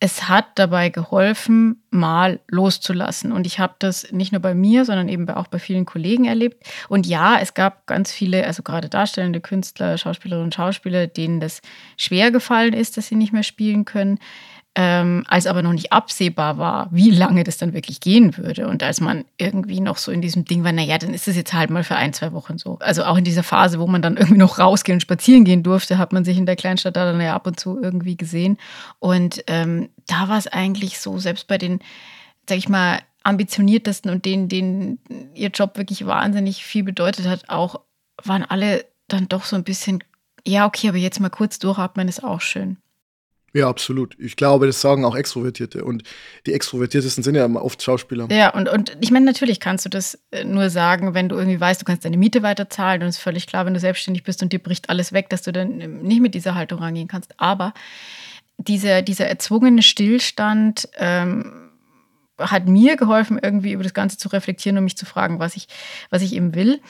es hat dabei geholfen, mal loszulassen. Und ich habe das nicht nur bei mir, sondern eben auch bei vielen Kollegen erlebt. Und ja, es gab ganz viele, also gerade darstellende Künstler, Schauspielerinnen und Schauspieler, denen das schwer gefallen ist, dass sie nicht mehr spielen können ähm, als aber noch nicht absehbar war, wie lange das dann wirklich gehen würde. Und als man irgendwie noch so in diesem Ding war, naja, dann ist es jetzt halt mal für ein, zwei Wochen so. Also auch in dieser Phase, wo man dann irgendwie noch rausgehen und spazieren gehen durfte, hat man sich in der Kleinstadt da dann ja ab und zu irgendwie gesehen. Und ähm, da war es eigentlich so, selbst bei den, sag ich mal, ambitioniertesten und denen, denen ihr Job wirklich wahnsinnig viel bedeutet hat, auch waren alle dann doch so ein bisschen, ja, okay, aber jetzt mal kurz durchatmen ist auch schön. Ja, absolut. Ich glaube, das sagen auch Extrovertierte. Und die Extrovertiertesten sind ja oft Schauspieler. Ja, und, und ich meine, natürlich kannst du das äh, nur sagen, wenn du irgendwie weißt, du kannst deine Miete weiterzahlen. Und es ist völlig klar, wenn du selbstständig bist und dir bricht alles weg, dass du dann ähm, nicht mit dieser Haltung rangehen kannst. Aber dieser, dieser erzwungene Stillstand ähm, hat mir geholfen, irgendwie über das Ganze zu reflektieren und mich zu fragen, was ich, was ich eben will.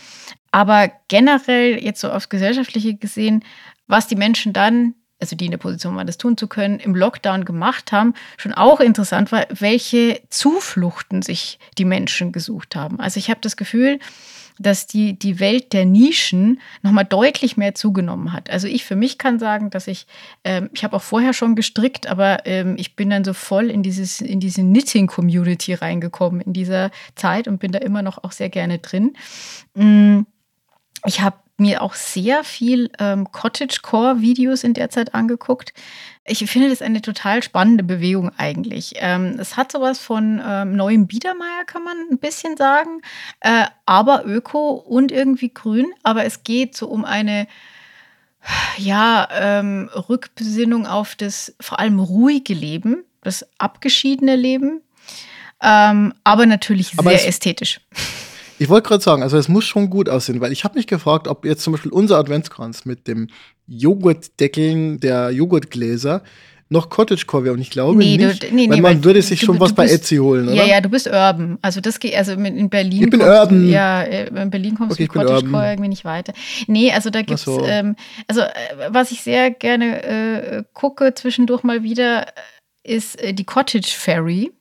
Aber generell, jetzt so aufs Gesellschaftliche gesehen, was die Menschen dann also die in der Position waren, das tun zu können, im Lockdown gemacht haben, schon auch interessant war, welche Zufluchten sich die Menschen gesucht haben. Also ich habe das Gefühl, dass die, die Welt der Nischen nochmal deutlich mehr zugenommen hat. Also ich für mich kann sagen, dass ich, ähm, ich habe auch vorher schon gestrickt, aber ähm, ich bin dann so voll in, dieses, in diese Knitting-Community reingekommen in dieser Zeit und bin da immer noch auch sehr gerne drin. Mm, ich habe mir auch sehr viel ähm, Cottagecore-Videos in der Zeit angeguckt. Ich finde das eine total spannende Bewegung eigentlich. Ähm, es hat sowas von ähm, neuem Biedermeier, kann man ein bisschen sagen, äh, aber öko und irgendwie grün. Aber es geht so um eine ja, ähm, Rückbesinnung auf das vor allem ruhige Leben, das abgeschiedene Leben, ähm, aber natürlich aber sehr ästhetisch. Ich wollte gerade sagen, also es muss schon gut aussehen, weil ich habe mich gefragt, ob jetzt zum Beispiel unser Adventskranz mit dem Joghurtdeckeln der Joghurtgläser noch Cottagecore wäre und ich glaube nee, nicht, du, nee, weil nee, man weil würde sich du, schon du was bist, bei Etsy holen, oder? Ja, ja, du bist Urban. Also das geht, also in Berlin. Ich bin kommst, Urban. Ja, äh, in Berlin kommst okay, du mit Cottagecore irgendwie nicht weiter. Nee, also da gibt's, so. ähm, also äh, was ich sehr gerne äh, gucke zwischendurch mal wieder, ist äh, die Cottage Ferry.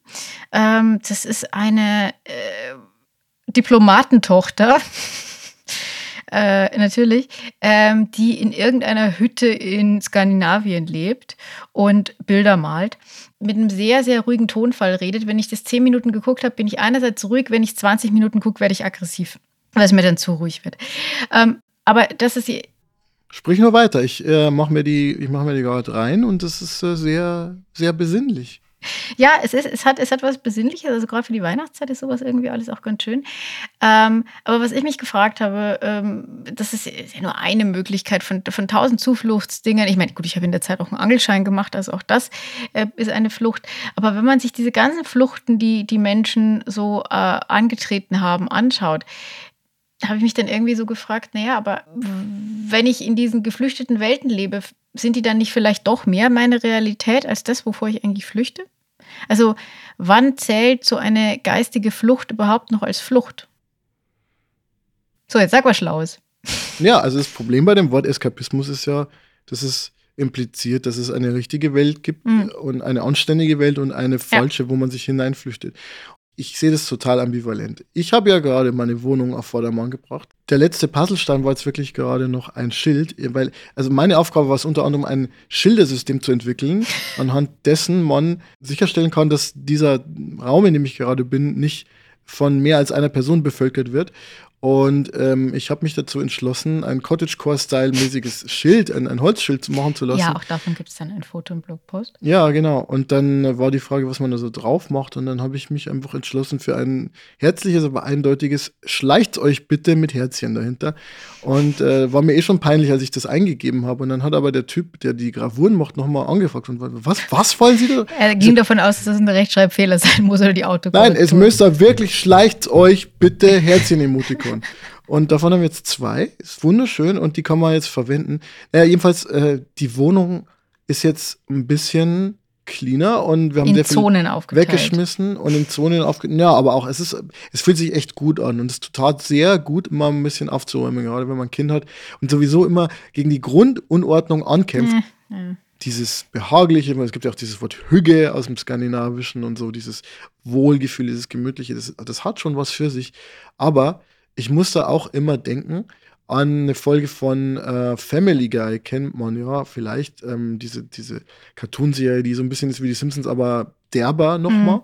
Ähm, das ist eine äh, Diplomatentochter, äh, natürlich, ähm, die in irgendeiner Hütte in Skandinavien lebt und Bilder malt. Mit einem sehr, sehr ruhigen Tonfall redet. Wenn ich das 10 Minuten geguckt habe, bin ich einerseits ruhig. Wenn ich 20 Minuten gucke, werde ich aggressiv, weil es mir dann zu ruhig wird. Ähm, aber das ist die. Sprich nur weiter. Ich äh, mache mir die, ich die gerade rein und das ist äh, sehr, sehr besinnlich. Ja, es, ist, es, hat, es hat was Besinnliches, also gerade für die Weihnachtszeit ist sowas irgendwie alles auch ganz schön. Ähm, aber was ich mich gefragt habe, ähm, das ist, ja nur eine Möglichkeit von, von tausend Zufluchtsdingern. Ich meine, gut, ich habe in der Zeit auch einen Angelschein gemacht, also auch das äh, ist eine Flucht. Aber wenn man sich diese ganzen Fluchten, die die Menschen so äh, angetreten haben, anschaut, habe ich mich dann irgendwie so gefragt, naja, aber wenn ich in diesen geflüchteten Welten lebe, sind die dann nicht vielleicht doch mehr meine Realität als das, wovor ich eigentlich flüchte? Also wann zählt so eine geistige Flucht überhaupt noch als Flucht? So, jetzt sag was Schlaues. Ja, also das Problem bei dem Wort Eskapismus ist ja, dass es impliziert, dass es eine richtige Welt gibt mhm. und eine anständige Welt und eine falsche, ja. wo man sich hineinflüchtet ich sehe das total ambivalent. Ich habe ja gerade meine Wohnung auf Vordermann gebracht. Der letzte Puzzlestein war jetzt wirklich gerade noch ein Schild, weil, also meine Aufgabe war es unter anderem ein Schildersystem zu entwickeln, anhand dessen man sicherstellen kann, dass dieser Raum, in dem ich gerade bin, nicht von mehr als einer Person bevölkert wird. Und ähm, ich habe mich dazu entschlossen, ein Cottagecore-Style-mäßiges Schild, ein, ein, Holzschild zu machen zu lassen. Ja, auch davon gibt es dann ein Foto im Blogpost. Ja, genau. Und dann war die Frage, was man da so drauf macht. Und dann habe ich mich einfach entschlossen für ein herzliches, aber eindeutiges Schleicht euch bitte mit Herzchen dahinter. Und äh, war mir eh schon peinlich, als ich das eingegeben habe. Und dann hat aber der Typ, der die Gravuren macht, nochmal angefragt. Und was, was wollen Sie da? Er ging so, davon aus, dass das ein Rechtschreibfehler sein muss oder die Autokorrektur. Nein, es müsste wirklich Schleicht euch bitte Herzchen-Emotikon. Unicorn. Und davon haben wir jetzt zwei. Ist wunderschön und die kann man jetzt verwenden. Naja, jedenfalls, äh, die Wohnung ist jetzt ein bisschen cleaner und wir haben in sehr Zonen aufgeteilt. weggeschmissen und in Zonen aufgeteilt. Ja, aber auch es ist, es fühlt sich echt gut an und es tut sehr gut, immer ein bisschen aufzuräumen, gerade wenn man ein Kind hat und sowieso immer gegen die Grundunordnung ankämpft. Äh, äh. Dieses behagliche, es gibt ja auch dieses Wort Hüge aus dem Skandinavischen und so, dieses Wohlgefühl, dieses Gemütliche, das, das hat schon was für sich. Aber ich musste auch immer denken an eine Folge von äh, Family Guy, kennt man ja vielleicht, ähm, diese, diese Cartoon-Serie, die so ein bisschen ist wie die Simpsons, aber derber nochmal. Mhm.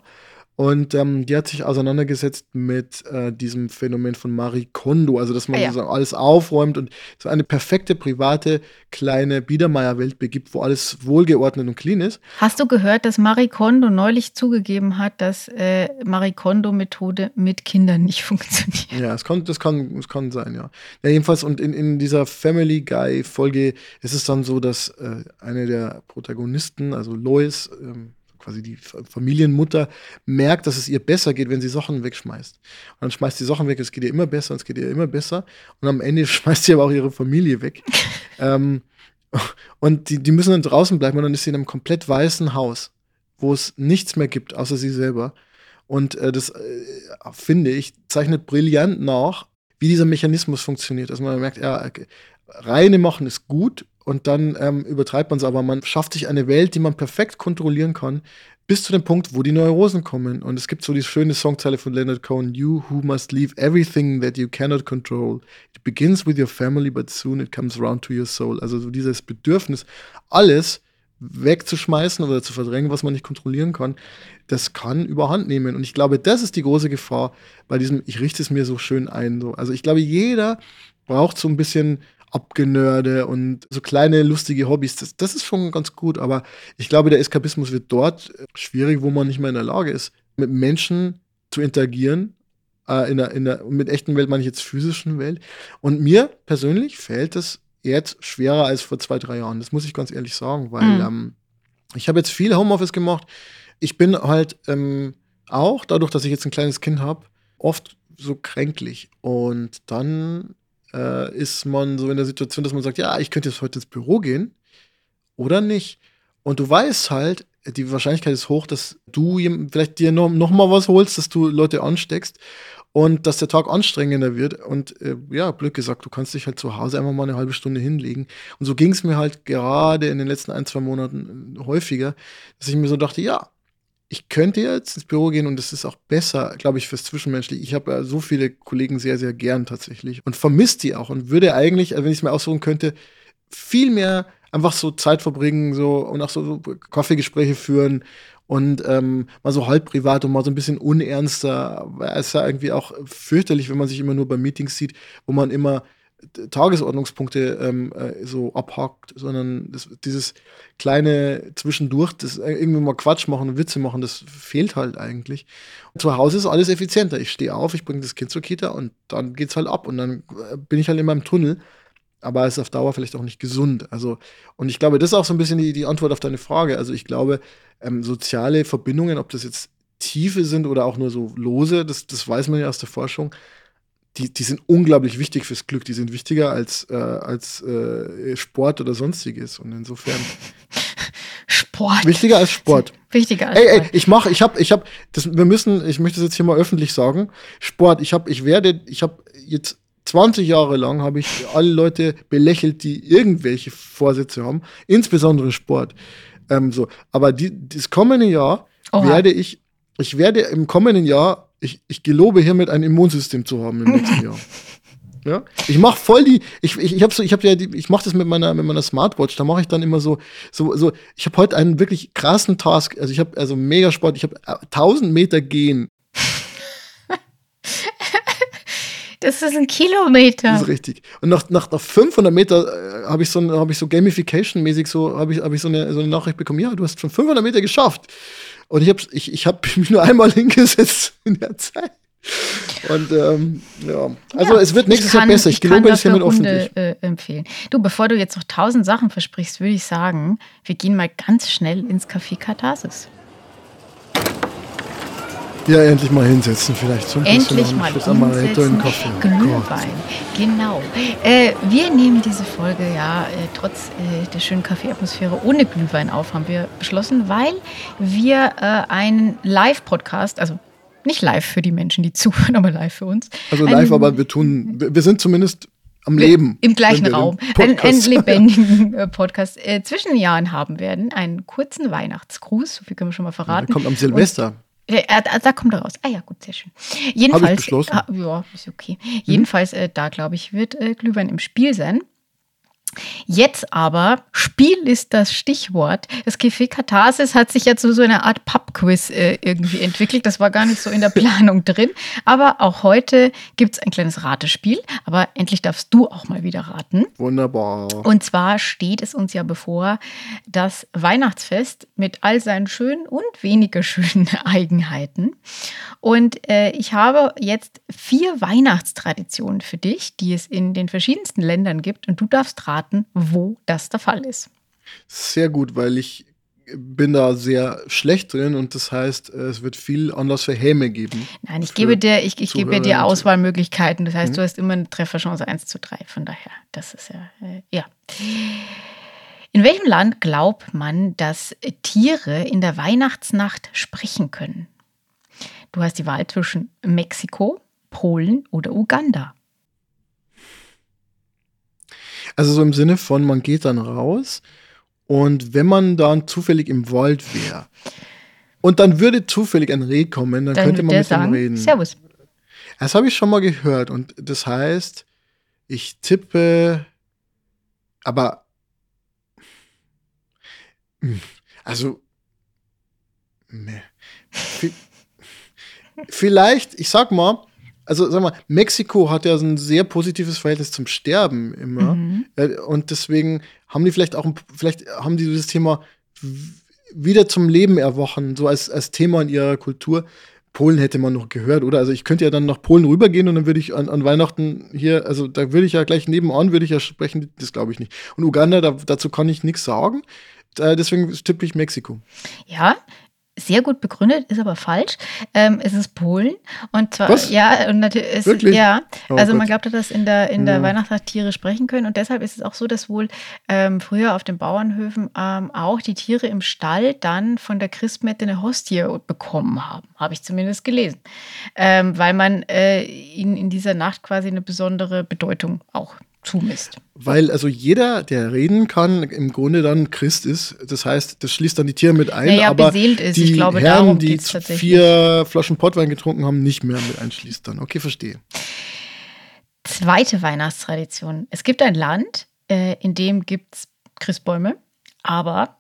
Und ähm, die hat sich auseinandergesetzt mit äh, diesem Phänomen von Marie Kondo, also dass man Ah ja. sozusagen alles aufräumt und so eine perfekte private kleine Biedermeier-Welt begibt, wo alles wohlgeordnet und clean ist. Hast du gehört, dass Marie Kondo neulich zugegeben hat, dass äh, Marie Kondo-Methode mit Kindern nicht funktioniert? Ja, es kann, das kann, es kann sein, ja. ja jedenfalls, und in, in dieser Family Guy-Folge ist es dann so, dass äh, eine der Protagonisten, also Lois, ähm, quasi die Familienmutter, merkt, dass es ihr besser geht, wenn sie Sachen wegschmeißt. Und dann schmeißt sie Sachen weg, es geht ihr immer besser, es geht ihr immer besser. Und am Ende schmeißt sie aber auch ihre Familie weg. ähm, und die, die müssen dann draußen bleiben und dann ist sie in einem komplett weißen Haus, wo es nichts mehr gibt, außer sie selber. Und äh, das, äh, finde ich, zeichnet brillant nach, wie dieser Mechanismus funktioniert. Dass man merkt, ja, reine machen ist gut und dann ähm, übertreibt man es, aber man schafft sich eine Welt, die man perfekt kontrollieren kann, bis zu dem Punkt, wo die Neurosen kommen. Und es gibt so die schöne Songzeile von Leonard Cohen, You who must leave everything that you cannot control. It begins with your family, but soon it comes round to your soul. Also so dieses Bedürfnis, alles wegzuschmeißen oder zu verdrängen, was man nicht kontrollieren kann, das kann überhand nehmen. Und ich glaube, das ist die große Gefahr bei diesem, ich richte es mir so schön ein. So. Also ich glaube, jeder braucht so ein bisschen Abgenörde und so kleine lustige Hobbys. Das, das ist schon ganz gut, aber ich glaube, der Eskapismus wird dort äh, schwierig, wo man nicht mehr in der Lage ist, mit Menschen zu interagieren. Äh, in der, in der, mit echten Welt meine ich jetzt physischen Welt. Und mir persönlich fällt es jetzt schwerer als vor zwei, drei Jahren. Das muss ich ganz ehrlich sagen, weil Mhm. ähm, ich habe jetzt viel Homeoffice gemacht. Ich bin halt ähm, auch, dadurch, dass ich jetzt ein kleines Kind habe, oft so kränklich. Und dann äh, ist man so in der Situation, dass man sagt, ja, ich könnte jetzt heute ins Büro gehen oder nicht. Und du weißt halt, die Wahrscheinlichkeit ist hoch, dass du vielleicht dir noch, noch mal was holst, dass du Leute ansteckst und dass der Tag anstrengender wird. Und äh, ja, blöd gesagt, du kannst dich halt zu Hause einfach mal eine halbe Stunde hinlegen. Und so ging es mir halt gerade in den letzten ein, zwei Monaten äh, häufiger, dass ich mir so dachte, ja, ich könnte jetzt ins Büro gehen und das ist auch besser, glaube ich, fürs Zwischenmenschliche. Ich habe ja so viele Kollegen sehr, sehr gern tatsächlich und vermisst die auch und würde eigentlich, also wenn ich es mir aussuchen könnte, viel mehr einfach so Zeit verbringen so und auch so, so Kaffeegespräche führen und ähm, mal so halb privat und mal so ein bisschen unernster. Es ist ja irgendwie auch fürchterlich, wenn man sich immer nur bei Meetings sieht, wo man immer Tagesordnungspunkte ähm, äh, so abhakt, sondern das, dieses kleine Zwischendurch, das irgendwie mal Quatsch machen und Witze machen, das fehlt halt eigentlich. Zu Hause ist alles effizienter. Ich stehe auf, ich bringe das Kind zur Kita und dann geht's halt ab und dann äh, bin ich halt in meinem Tunnel. Aber es ist auf Dauer vielleicht auch nicht gesund. Also, und ich glaube, das ist auch so ein bisschen die, die Antwort auf deine Frage. Also, ich glaube, ähm, soziale Verbindungen, ob das jetzt tiefe sind oder auch nur so lose, das, das weiß man ja aus der Forschung, die, die sind unglaublich wichtig fürs Glück. Die sind wichtiger als, äh, als äh, Sport oder sonstiges. Und insofern Sport. wichtiger als Sport. Wichtiger als Ey, ey, Sport. ich mache, ich habe, ich habe, das, wir müssen, ich möchte das jetzt hier mal öffentlich sagen. Sport, ich habe, ich werde, ich habe jetzt 20 Jahre lang habe ich alle Leute belächelt, die irgendwelche Vorsätze haben, insbesondere Sport. Ähm, so, aber die, das kommende Jahr Oha. werde ich, ich werde im kommenden Jahr, ich, ich gelobe hiermit ein Immunsystem zu haben im nächsten Jahr. Ja, ich mache voll die, ich, ich, ich habe so, ich habe ja, die, ich mache das mit meiner, mit meiner Smartwatch. Da mache ich dann immer so, so, so. Ich habe heute einen wirklich krassen Task. Also ich habe also mega Sport. Ich habe 1000 Meter gehen. Das ist ein Kilometer. Das ist richtig. Und nach, nach, nach 500 Meter äh, habe ich so, habe ich so Gamification-mäßig so, habe ich, habe ich so eine, so eine Nachricht bekommen. Ja, du hast schon 500 Meter geschafft. Und ich habe, ich, ich habe mich nur einmal hingesetzt in der Zeit. Und ähm, ja, also Ja, es wird nächstes ich kann- Jahr besser. Ich, kann gelobe dafür hiermit öffentlich. Äh, empfehlen. Du, bevor du jetzt noch tausend Sachen versprichst, würde ich sagen, wir gehen mal ganz schnell ins Café Katharsis. Ja, endlich mal hinsetzen vielleicht. Ein Endlich mal hinsetzen. Kaffee. Glühwein, genau. Äh, wir nehmen diese Folge ja äh, trotz äh, der schönen Kaffeeatmosphäre ohne Glühwein auf, haben wir beschlossen, weil wir äh, einen Live-Podcast, also nicht live für die Menschen, die zuhören, aber live für uns. Also einen- live, aber wir tun, wir, sind zumindest am Leben. Im gleichen Raum. Einen, einen lebendigen äh, Podcast äh, zwischen den Jahren haben werden. Einen kurzen Weihnachtsgruß, so viel können wir schon mal Der verraten. kommt am Silvester. Ja, äh, da, da kommt er raus. Ah ja, gut, sehr schön. Jedenfalls. Ah, ja, ist okay. Jedenfalls, äh, da glaube ich, wird äh, Glühwein im Spiel sein. Jetzt aber, Spiel ist das Stichwort. Das Café Katharsis hat sich jetzt zu so einer Art Pub-Quiz äh, irgendwie entwickelt. Das war gar nicht so in der Planung drin. Aber auch heute gibt es ein kleines Ratespiel. Aber endlich darfst du auch mal wieder raten. Wunderbar. Und zwar steht es uns ja bevor, das Weihnachtsfest mit all seinen schönen und weniger schönen Eigenheiten. Und äh, ich habe jetzt vier Weihnachtstraditionen für dich, die es in den verschiedensten Ländern gibt. Und du darfst raten, wo das der Fall ist. Sehr gut, weil ich bin da sehr schlecht drin und das heißt, es wird viel Anlass für Häme geben. Nein, ich gebe dir, ich, ich gebe dir Auswahlmöglichkeiten. Das heißt, mhm. du hast immer eine Trefferchance 1 zu 3. Von daher, das ist ja, äh, ja. In welchem Land glaubt man, dass Tiere in der Weihnachtsnacht sprechen können? Du hast die Wahl zwischen Mexiko, Polen oder Uganda. Also so im Sinne von, man geht dann raus und wenn man dann zufällig im Wald wäre und dann würde zufällig ein Reh kommen, dann, dann könnte man mit sagen, ihm reden. Servus. Das habe ich schon mal gehört und das heißt, ich tippe, aber hm, also vielleicht, ich sag mal, also sag mal, Mexiko hat ja so ein sehr positives Verhältnis zum Sterben immer. Mhm. Und deswegen haben die vielleicht auch, vielleicht haben die dieses Thema wieder zum Leben erwachen, so als, als Thema in ihrer Kultur. Polen hätte man noch gehört, oder? Also ich könnte ja dann nach Polen rübergehen und dann würde ich an, an Weihnachten hier, also da würde ich ja gleich nebenan, würde ich ja sprechen, das glaube ich nicht. Und Uganda, da, dazu kann ich nichts sagen. Deswegen tippe ich Mexiko. Ja, sehr gut begründet, ist aber falsch. Ähm, es ist Polen. Und zwar, Was? ja, und natürlich ja. Oh, also Gott. man glaubt, dass in der, in der ja. Weihnachtsnacht Tiere sprechen können. Und deshalb ist es auch so, dass wohl ähm, früher auf den Bauernhöfen ähm, auch die Tiere im Stall dann von der Christmette eine Hostie bekommen haben. Habe ich zumindest gelesen. Ähm, weil man äh, ihnen in dieser Nacht quasi eine besondere Bedeutung auch zumisst. Weil also jeder, der reden kann, im Grunde dann Christ ist. Das heißt, das schließt dann die Tiere mit ein. Naja, aber ist. die glaube, Herren, die vier Flaschen Portwein getrunken haben, nicht mehr mit einschließt dann. Okay, verstehe. Zweite Weihnachtstradition. Es gibt ein Land, äh, in dem gibt es Christbäume, aber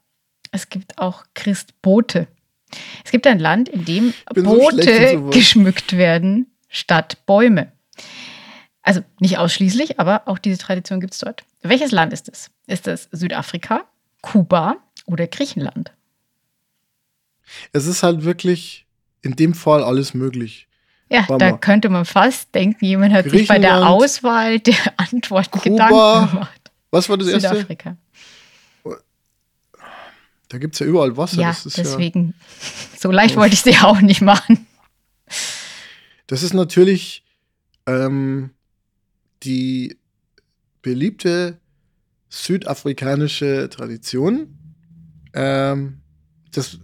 es gibt auch Christboote. Es gibt ein Land, in dem Boote so geschmückt werden statt Bäume. Also nicht ausschließlich, aber auch diese Tradition gibt es dort. Welches Land ist es? Ist es Südafrika, Kuba oder Griechenland? Es ist halt wirklich in dem Fall alles möglich. Ja, War da mal. könnte man fast denken, jemand hat sich bei der Auswahl der Antworten Kuba, Gedanken gemacht. Was war das erste? Südafrika. Da gibt es ja überall Wasser. Ja, deswegen. Ja so leicht wollte ich es dir auch nicht machen. Das ist natürlich ähm, die beliebte südafrikanische Tradition, ähm, dass,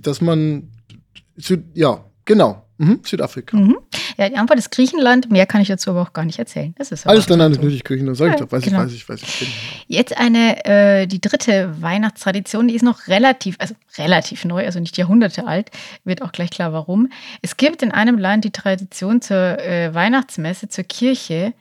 dass man, Süd, ja, genau, mhm, Südafrika. Mhm. Ja, die Antwort ist Griechenland. Mehr kann ich dazu aber auch gar nicht erzählen. Das ist Alles dann natürlich Griechenland. Sag ich doch, weiß genau. ich, weiß ich, weiß ich. Jetzt eine, äh, die dritte Weihnachtstradition, die ist noch relativ, also relativ neu, also nicht Jahrhunderte alt, wird auch gleich klar, warum. Es gibt in einem Land die Tradition zur äh, Weihnachtsmesse, zur Kirche,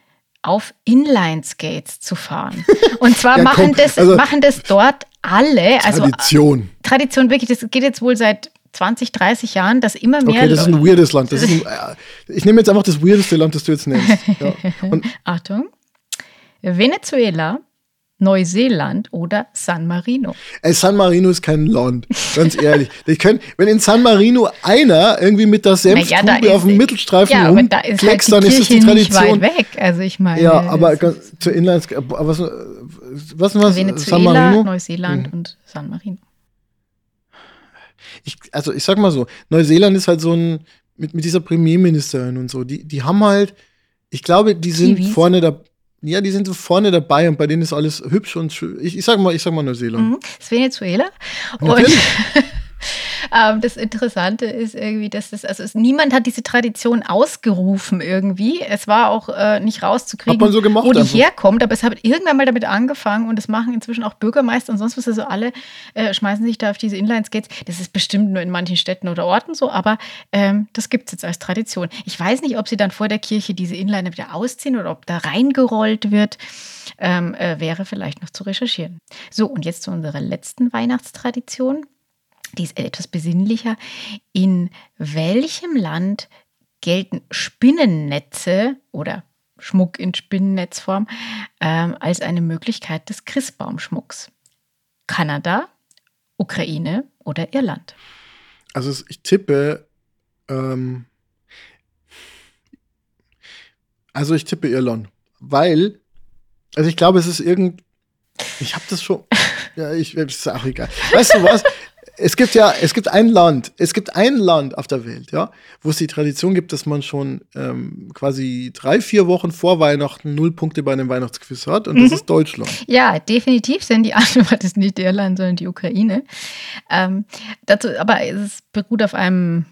auf Inline-Skates zu fahren. Und zwar ja, machen, komm, das, also, machen das dort alle. Also, Tradition. Tradition, wirklich. Das geht jetzt wohl seit 20, 30 Jahren, dass immer mehr. Okay, das ist ein weirdes Land. Ein, äh, ich nehme jetzt einfach das weirdeste Land, das du jetzt nennst. Ja. Achtung. Venezuela, Neuseeland oder San Marino? Ey, San Marino ist kein Land, ganz ehrlich. Ich könnt, wenn in San Marino einer irgendwie mit der Senftube naja, auf dem Mittelstreifen ja, rumkleckst, halt dann ist das die Tradition. Nicht weit weg. Also ich meine, ja, aber zur Inlands was was was Venezuela, San Marino? Neuseeland hm. und San Marino. Ich, also ich sag mal so, Neuseeland ist halt so ein mit, mit dieser Premierministerin und so, die, die haben halt, ich glaube, die sind Kiwis? vorne da ja, die sind so vorne dabei und bei denen ist alles hübsch und schön. Ich, ich sag mal, ich sag mal Neuseeland. Mhm. Das ist Venezuela. Und ähm, das Interessante ist irgendwie, dass das, also es, niemand hat diese Tradition ausgerufen irgendwie. Es war auch äh, nicht rauszukriegen, so gemacht wo die einfach. herkommt, aber es hat irgendwann mal damit angefangen und das machen inzwischen auch Bürgermeister und sonst was. Also alle äh, schmeißen sich da auf diese Inline-Skates. Das ist bestimmt nur in manchen Städten oder Orten so, aber ähm, das gibt es jetzt als Tradition. Ich weiß nicht, ob sie dann vor der Kirche diese Inline wieder ausziehen oder ob da reingerollt wird. Ähm, äh, wäre vielleicht noch zu recherchieren. So, und jetzt zu unserer letzten Weihnachtstradition. Die ist etwas besinnlicher. In welchem Land gelten Spinnennetze oder Schmuck in Spinnennetzform ähm, als eine Möglichkeit des Christbaumschmucks? Kanada, Ukraine oder Irland? Also ich tippe, ähm, also ich tippe Irland, weil, also ich glaube, es ist irgend, ich habe das schon, ja, ich, ist auch egal. Weißt du was? Es gibt ja, es gibt ein Land, es gibt ein Land auf der Welt, ja, wo es die Tradition gibt, dass man schon ähm, quasi drei, vier Wochen vor Weihnachten null Punkte bei einem Weihnachtsquiz hat und das ist Deutschland. Ja, definitiv sind die Antwort ist nicht Irland, sondern die Ukraine. Ähm, dazu, aber es beruht auf einem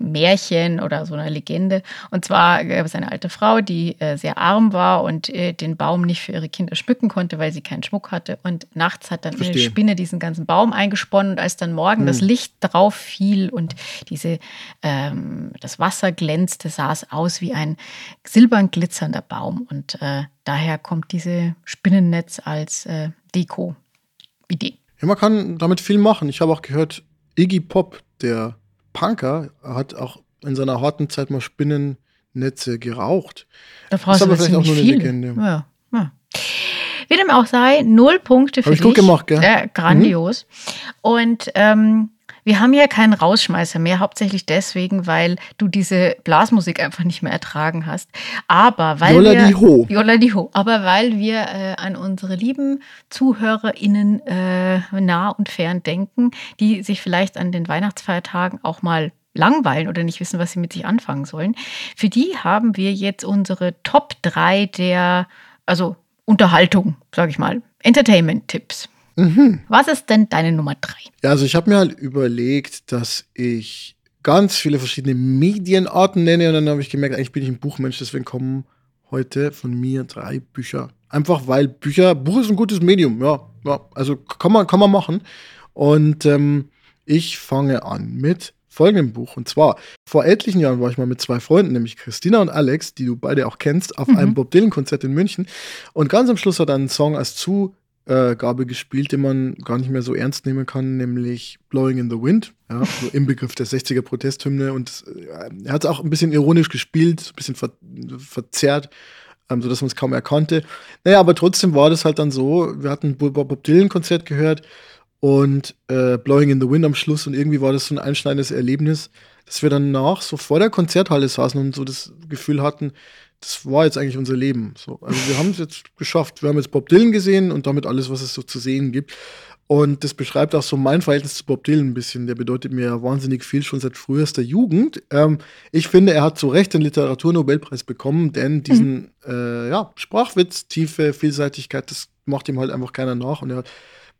Märchen oder so einer Legende. Und zwar gab es eine alte Frau, die äh, sehr arm war und äh, den Baum nicht für ihre Kinder schmücken konnte, weil sie keinen Schmuck hatte. Und nachts hat dann eine Verstehe. Spinne diesen ganzen Baum eingesponnen und als dann morgen das Licht drauf fiel und diese, ähm, das Wasser glänzte, sah es aus wie ein silbern glitzernder Baum. Und äh, daher kommt diese Spinnennetz als äh, Deko-Idee. Ja, man kann damit viel machen. Ich habe auch gehört, Iggy Pop, der Punker, hat auch in seiner harten Zeit mal Spinnennetze geraucht. Da brauchst Ist aber vielleicht auch nur eine viel. Legende. Ja, ja. Wie dem auch sei, null Punkte für Hab ich dich. gut gemacht, gell? Mhm. Ja, grandios. Und ähm, wir haben ja keinen Rausschmeißer mehr, hauptsächlich deswegen, weil du diese Blasmusik einfach nicht mehr ertragen hast. Aber weil Jolla wir, die Ho. Jolla die Ho. Aber weil wir äh, an unsere lieben ZuhörerInnen äh, nah und fern denken, die sich vielleicht an den Weihnachtsfeiertagen auch mal langweilen oder nicht wissen, was sie mit sich anfangen sollen. Für die haben wir jetzt unsere Top 3 der, also Unterhaltung, sage ich mal, Entertainment-Tipps. Mhm. Was ist denn deine Nummer 3? Ja, also ich habe mir halt überlegt, dass ich ganz viele verschiedene Medienarten nenne und dann habe ich gemerkt, eigentlich bin ich ein Buchmensch, deswegen kommen heute von mir drei Bücher. Einfach weil Bücher, Buch ist ein gutes Medium, ja, ja also kann man, kann man machen. Und ähm, ich fange an mit folgendem Buch. Und zwar, vor etlichen Jahren war ich mal mit zwei Freunden, nämlich Christina und Alex, die du beide auch kennst, auf Mhm. einem Bob Dylan-Konzert in München. Und ganz am Schluss hat er einen Song als Zugabe gespielt, den man gar nicht mehr so ernst nehmen kann, nämlich Blowing in the Wind, ja, so im Begriff der 60er Protesthymne. Und äh, er hat es auch ein bisschen ironisch gespielt, ein bisschen ver verzerrt, ähm, sodass man es kaum erkannte. Naja, aber trotzdem war das halt dann so, wir hatten ein Bob Bob Dylan-Konzert gehört und äh, Blowing in the Wind am Schluss und irgendwie war das so ein einschneidendes Erlebnis, dass wir danach so vor der Konzerthalle saßen und so das Gefühl hatten, das war jetzt eigentlich unser Leben. So, also wir haben es jetzt geschafft. Wir haben jetzt Bob Dylan gesehen und damit alles, was es so zu sehen gibt. Und das beschreibt auch so mein Verhältnis zu Bob Dylan ein bisschen. Der bedeutet mir wahnsinnig viel schon seit frühester Jugend. Ähm, ich finde, er hat zu Recht den Literaturnobelpreis bekommen, denn diesen äh, ja, Sprachwitz, Tiefe, Vielseitigkeit, das macht ihm halt einfach keiner nach. Und er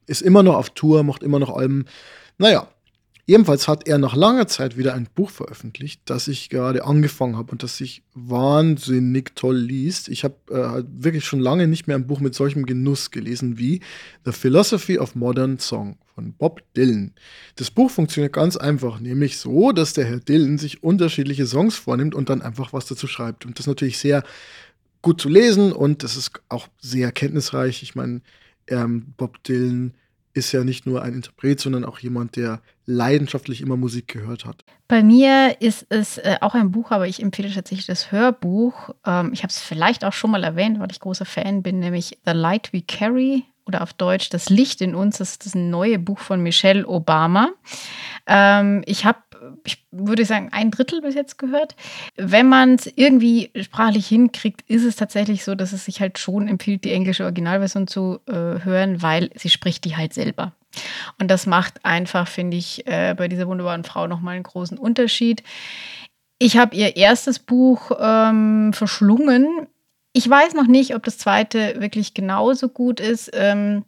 ist immer noch auf Tour, macht immer noch Alben. Naja, jedenfalls hat er nach langer Zeit wieder ein Buch veröffentlicht, das ich gerade angefangen habe und das sich wahnsinnig toll liest. Ich habe äh, wirklich schon lange nicht mehr ein Buch mit solchem Genuss gelesen wie The Philosophy of Modern Song von Bob Dylan. Das Buch funktioniert ganz einfach, nämlich so, dass der Herr Dylan sich unterschiedliche Songs vornimmt und dann einfach was dazu schreibt. Und das ist natürlich sehr gut zu lesen und das ist auch sehr kenntnisreich. Ich meine, ähm, Bob Dylan ist ja nicht nur ein Interpret, sondern auch jemand, der leidenschaftlich immer Musik gehört hat. Bei mir ist es äh, auch ein Buch, aber ich empfehle tatsächlich das Hörbuch. Ähm, ich habe es vielleicht auch schon mal erwähnt, weil ich großer Fan bin, nämlich The Light We Carry oder auf Deutsch Das Licht in uns. Das ist das neue Buch von Michelle Obama. Ähm, ich habe, ich würde sagen, ein Drittel bis jetzt gehört. Wenn man es irgendwie sprachlich hinkriegt, ist es tatsächlich so, dass es sich halt schon empfiehlt, die englische Originalversion zu äh, hören, weil sie spricht die halt selber. Und das macht einfach, finde ich, äh, bei dieser wunderbaren Frau nochmal einen großen Unterschied. Ich habe ihr erstes Buch ähm, verschlungen. Ich weiß noch nicht, ob das zweite wirklich genauso gut ist. Ähm,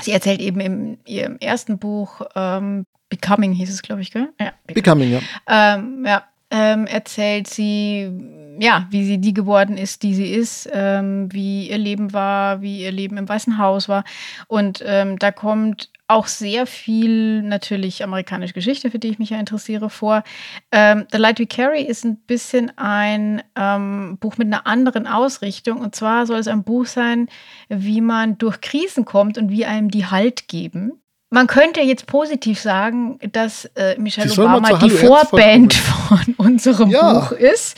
sie erzählt eben in ihrem ersten Buch, ähm, Becoming hieß es, glaube ich, gell? Ja, Becoming, ja. Ähm, ja, ähm, erzählt sie, ja, wie sie die geworden ist, die sie ist, ähm, wie ihr Leben war, wie ihr Leben im Weißen Haus war. Und ähm, da kommt auch sehr viel natürlich amerikanische Geschichte, für die ich mich ja interessiere, vor. Ähm, The Light We Carry ist ein bisschen ein ähm, Buch mit einer anderen Ausrichtung. Und zwar soll es ein Buch sein, wie man durch Krisen kommt und wie einem die Halt geben. Man könnte jetzt positiv sagen, dass äh, Michelle Obama die Vorband von unserem ja. Buch ist.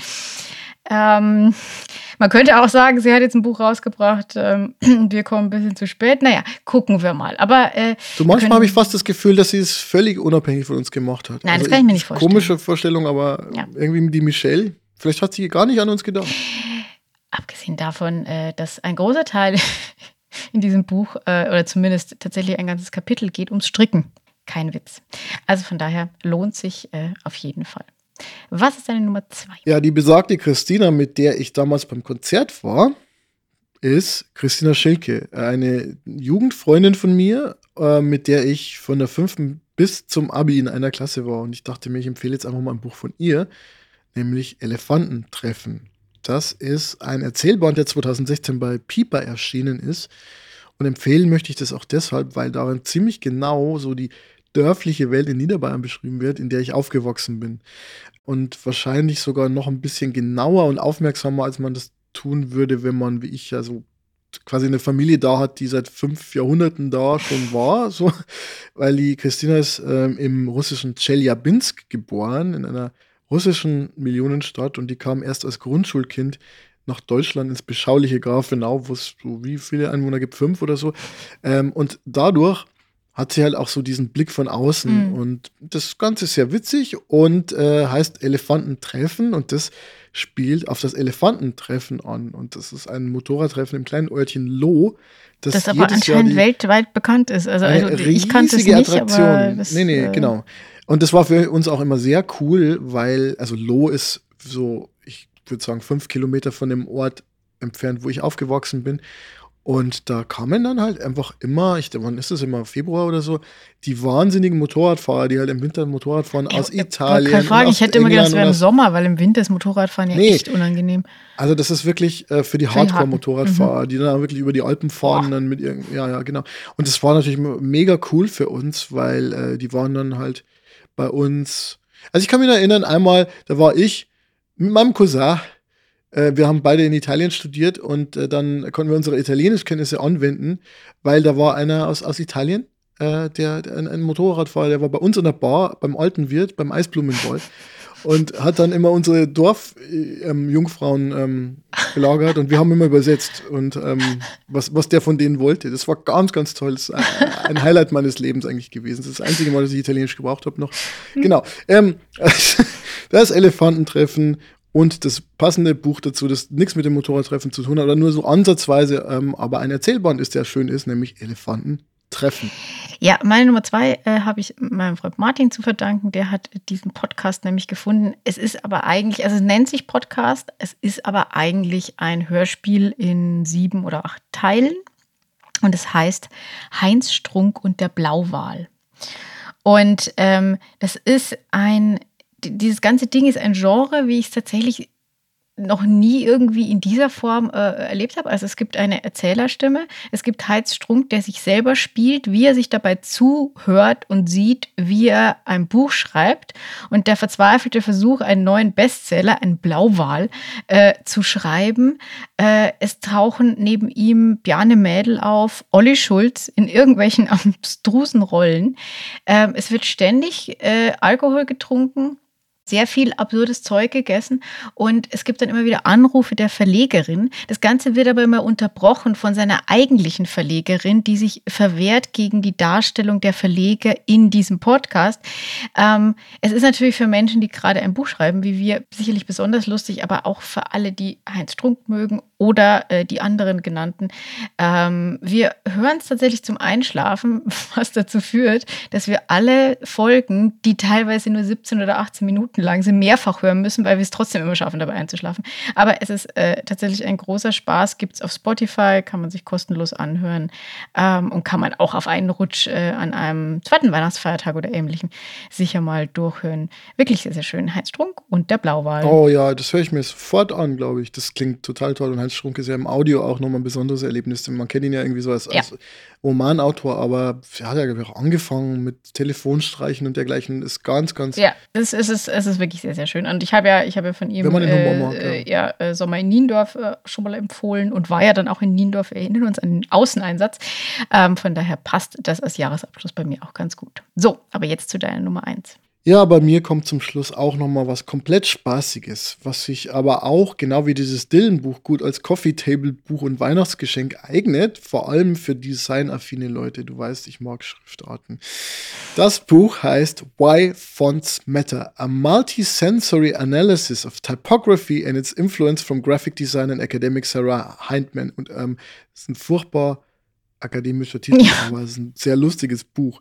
Ähm, man könnte auch sagen, sie hat jetzt ein Buch rausgebracht, ähm, wir kommen ein bisschen zu spät. Naja, gucken wir mal. Aber äh, du, manchmal habe ich fast das Gefühl, dass sie es völlig unabhängig von uns gemacht hat. Nein, also das kann ich mir nicht vorstellen. Komische Vorstellung, aber ja. irgendwie die Michelle, vielleicht hat sie gar nicht an uns gedacht. Abgesehen davon, äh, dass ein großer Teil in diesem Buch, äh, oder zumindest tatsächlich ein ganzes Kapitel, geht ums Stricken. Kein Witz. Also von daher lohnt sich äh, auf jeden Fall. Was ist deine Nummer zwei? Ja, die besagte Christina, mit der ich damals beim Konzert war, ist Christina Schilke, eine Jugendfreundin von mir, äh, mit der ich von der fünften bis zum Abi in einer Klasse war. Und ich dachte mir, ich empfehle jetzt einfach mal ein Buch von ihr, nämlich Elefantentreffen das ist ein Erzählband, der 2016 bei Piper erschienen ist. Und empfehlen möchte ich das auch deshalb, weil darin ziemlich genau so die dörfliche Welt in Niederbayern beschrieben wird, in der ich aufgewachsen bin. Und wahrscheinlich sogar noch ein bisschen genauer und aufmerksamer, als man das tun würde, wenn man, wie ich ja so quasi eine Familie da hat, die seit fünf Jahrhunderten da schon war, so, weil die Christina ist ähm, im russischen Chelyabinsk geboren, in einer russischen Millionenstadt und die kam erst als Grundschulkind nach Deutschland ins beschauliche Grafenau, wo es so wie viele Einwohner gibt, fünf oder so. Ähm, und dadurch hat sie halt auch so diesen Blick von außen. Mhm. Und das Ganze ist sehr witzig und äh, heißt Elefantentreffen und das spielt auf das Elefantentreffen an. Und das ist ein Motorradtreffen im kleinen Örtchen Loh. Das, das aber anscheinend weltweit bekannt ist. Also, also ich kannte es nicht, Attraktion. aber das, Nee, nee, äh, genau. Und das war für uns auch immer sehr cool, weil, also Loh ist so, ich würde sagen, fünf Kilometer von dem Ort entfernt, wo ich aufgewachsen bin. Und da kamen dann halt einfach immer, ich, wann ist das immer, Februar oder so, die wahnsinnigen Motorradfahrer, die halt im Winter Motorrad fahren aus ich, Italien. Keine Frage, ich hätte immer gedacht, es wäre im Sommer, weil im Winter ist Motorradfahren ja nee. echt unangenehm. Also das ist wirklich äh, für die Hardcore-Motorradfahrer, mhm. die dann wirklich über die Alpen fahren, Boah. dann mit irgend, ja, ja, genau. Und das war natürlich mega cool für uns, weil äh, die waren dann halt bei uns. Also ich kann mich erinnern, einmal, da war ich mit meinem Cousin, wir haben beide in Italien studiert und äh, dann konnten wir unsere Italienischkenntnisse anwenden, weil da war einer aus, aus Italien, äh, der, der ein, ein, Motorradfahrer, der war bei uns in der Bar, beim alten Wirt, beim Eisblumenball und hat dann immer unsere Dorfjungfrauen ähm, ähm, belagert und wir haben immer übersetzt und ähm, was, was der von denen wollte. Das war ganz, ganz toll. Das ist ein, ein Highlight meines Lebens eigentlich gewesen. Das ist das einzige Mal, dass ich Italienisch gebraucht habe noch. Genau. Ähm, das Elefantentreffen und das passende Buch dazu, das nichts mit dem Motorradtreffen zu tun hat, oder nur so ansatzweise, ähm, aber ein Erzählband ist, der schön ist, nämlich Elefanten treffen. Ja, meine Nummer zwei äh, habe ich meinem Freund Martin zu verdanken. Der hat diesen Podcast nämlich gefunden. Es ist aber eigentlich, also es nennt sich Podcast, es ist aber eigentlich ein Hörspiel in sieben oder acht Teilen. Und es heißt Heinz Strunk und der Blauwal. Und ähm, das ist ein, dieses ganze Ding ist ein Genre, wie ich es tatsächlich noch nie irgendwie in dieser Form äh, erlebt habe. Also es gibt eine Erzählerstimme, es gibt Heiz Strunk, der sich selber spielt, wie er sich dabei zuhört und sieht, wie er ein Buch schreibt und der verzweifelte Versuch, einen neuen Bestseller, ein Blauwal, äh, zu schreiben. Äh, es tauchen neben ihm Bjarne Mädel auf, Olli Schulz in irgendwelchen abstrusen Rollen. Ähm, es wird ständig äh, Alkohol getrunken sehr viel absurdes Zeug gegessen und es gibt dann immer wieder Anrufe der Verlegerin. Das Ganze wird aber immer unterbrochen von seiner eigentlichen Verlegerin, die sich verwehrt gegen die Darstellung der Verleger in diesem Podcast. Ähm, es ist natürlich für Menschen, die gerade ein Buch schreiben, wie wir, sicherlich besonders lustig, aber auch für alle, die Heinz Strunk mögen oder äh, die anderen genannten. Ähm, wir hören es tatsächlich zum Einschlafen, was dazu führt, dass wir alle Folgen, die teilweise nur 17 oder 18 Minuten lang sind, mehrfach hören müssen, weil wir es trotzdem immer schaffen, dabei einzuschlafen. Aber es ist äh, tatsächlich ein großer Spaß, gibt es auf Spotify, kann man sich kostenlos anhören ähm, und kann man auch auf einen Rutsch äh, an einem zweiten Weihnachtsfeiertag oder ähnlichem sicher mal durchhören. Wirklich sehr, sehr schön. Heinz Strunk und der Blauwal. Oh ja, das höre ich mir sofort an, glaube ich. Das klingt total toll. Und Heinz Strunk ist ja im Audio auch nochmal ein besonderes Erlebnis. Man kennt ihn ja irgendwie so als, ja. als Romanautor, aber er hat ja auch angefangen mit Telefonstreichen und dergleichen. Ist ganz, ganz. Ja, es ist, es ist wirklich sehr, sehr schön. Und ich habe ja, ich habe ja von ihm äh, mag, ja. ja äh, Sommer in Niendorf äh, schon mal empfohlen und war ja dann auch in Niendorf. Wir erinnern uns an den Außeneinsatz. Ähm, von daher passt das als Jahresabschluss bei mir auch ganz gut. So, aber jetzt zu deiner Nummer eins. Ja, bei mir kommt zum Schluss auch noch mal was komplett Spaßiges, was sich aber auch, genau wie dieses Dylan-Buch, gut als Coffee-Table-Buch und Weihnachtsgeschenk eignet, vor allem für designaffine Leute. Du weißt, ich mag Schriftarten. Das Buch heißt Why Fonts Matter, a Multisensory Analysis of Typography and its Influence from Graphic Design and Academic Sarah Hindman. Und ähm, ist ein furchtbar akademischer Titel, ja. aber es ist ein sehr lustiges Buch.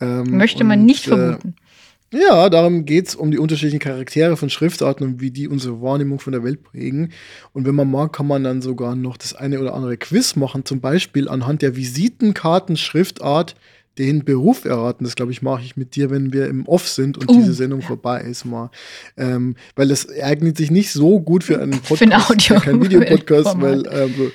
Ähm, Möchte man und, nicht äh, vermuten. Äh, ja, darum geht es um die unterschiedlichen Charaktere von Schriftarten und wie die unsere Wahrnehmung von der Welt prägen. Und wenn man mag, kann man dann sogar noch das eine oder andere Quiz machen, zum Beispiel anhand der Visitenkarten Schriftart den Beruf erraten. Das, glaube ich, mache ich mit dir, wenn wir im Off sind und uh, diese Sendung vorbei ist mal. Ähm, weil das eignet sich nicht so gut für einen Podcast, für ein Audio kein Videopodcast, weil ähm,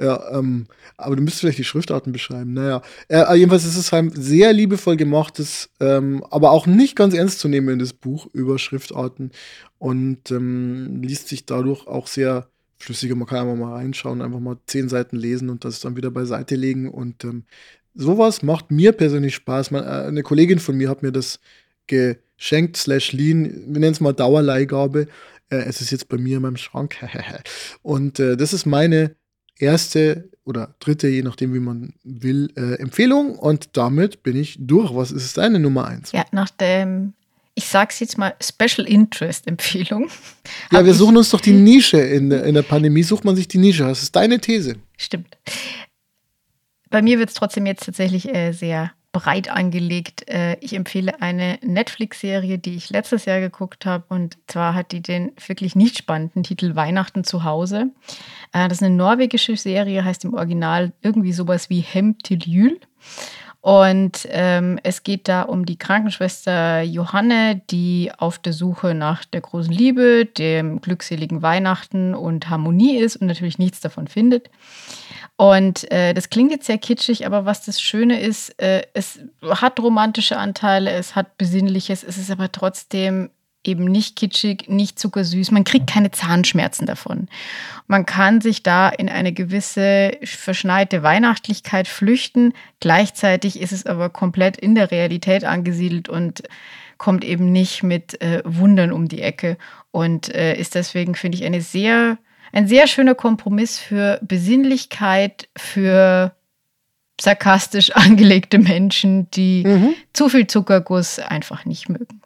ja, ähm, aber du müsstest vielleicht die Schriftarten beschreiben. Naja, äh, jedenfalls ist es ein sehr liebevoll gemachtes, ähm, aber auch nicht ganz ernst zu nehmendes Buch über Schriftarten und ähm, liest sich dadurch auch sehr flüssiger. Man kann einfach mal reinschauen, einfach mal zehn Seiten lesen und das dann wieder beiseite legen. Und ähm, sowas macht mir persönlich Spaß. Man, äh, eine Kollegin von mir hat mir das geschenkt, slash lean, wir nennen es mal Dauerleihgabe. Äh, es ist jetzt bei mir in meinem Schrank. und äh, das ist meine erste oder dritte, je nachdem, wie man will, äh, Empfehlung. Und damit bin ich durch. Was ist deine Nummer eins? Ja, nach dem, ich sag's jetzt mal, Special Interest Empfehlung. Ja, wir suchen uns doch die Nische. In, in der Pandemie sucht man sich die Nische. Das ist deine These. Stimmt. Bei mir wird es trotzdem jetzt tatsächlich äh, sehr breit angelegt. Äh, ich empfehle eine Netflix-Serie, die ich letztes Jahr geguckt habe. Und zwar hat die den wirklich nicht spannenden Titel Weihnachten zu Hause. Äh, das ist eine norwegische Serie, heißt im Original irgendwie sowas wie Hem. Und ähm, es geht da um die Krankenschwester Johanne, die auf der Suche nach der großen Liebe, dem glückseligen Weihnachten und Harmonie ist und natürlich nichts davon findet. Und äh, das klingt jetzt sehr kitschig, aber was das Schöne ist, äh, es hat romantische Anteile, es hat Besinnliches, es ist aber trotzdem eben nicht kitschig, nicht zuckersüß. Man kriegt keine Zahnschmerzen davon. Man kann sich da in eine gewisse verschneite Weihnachtlichkeit flüchten. Gleichzeitig ist es aber komplett in der Realität angesiedelt und kommt eben nicht mit äh, Wundern um die Ecke und äh, ist deswegen, finde ich, eine sehr ein sehr schöner Kompromiss für Besinnlichkeit, für sarkastisch angelegte Menschen, die mhm. zu viel Zuckerguss einfach nicht mögen.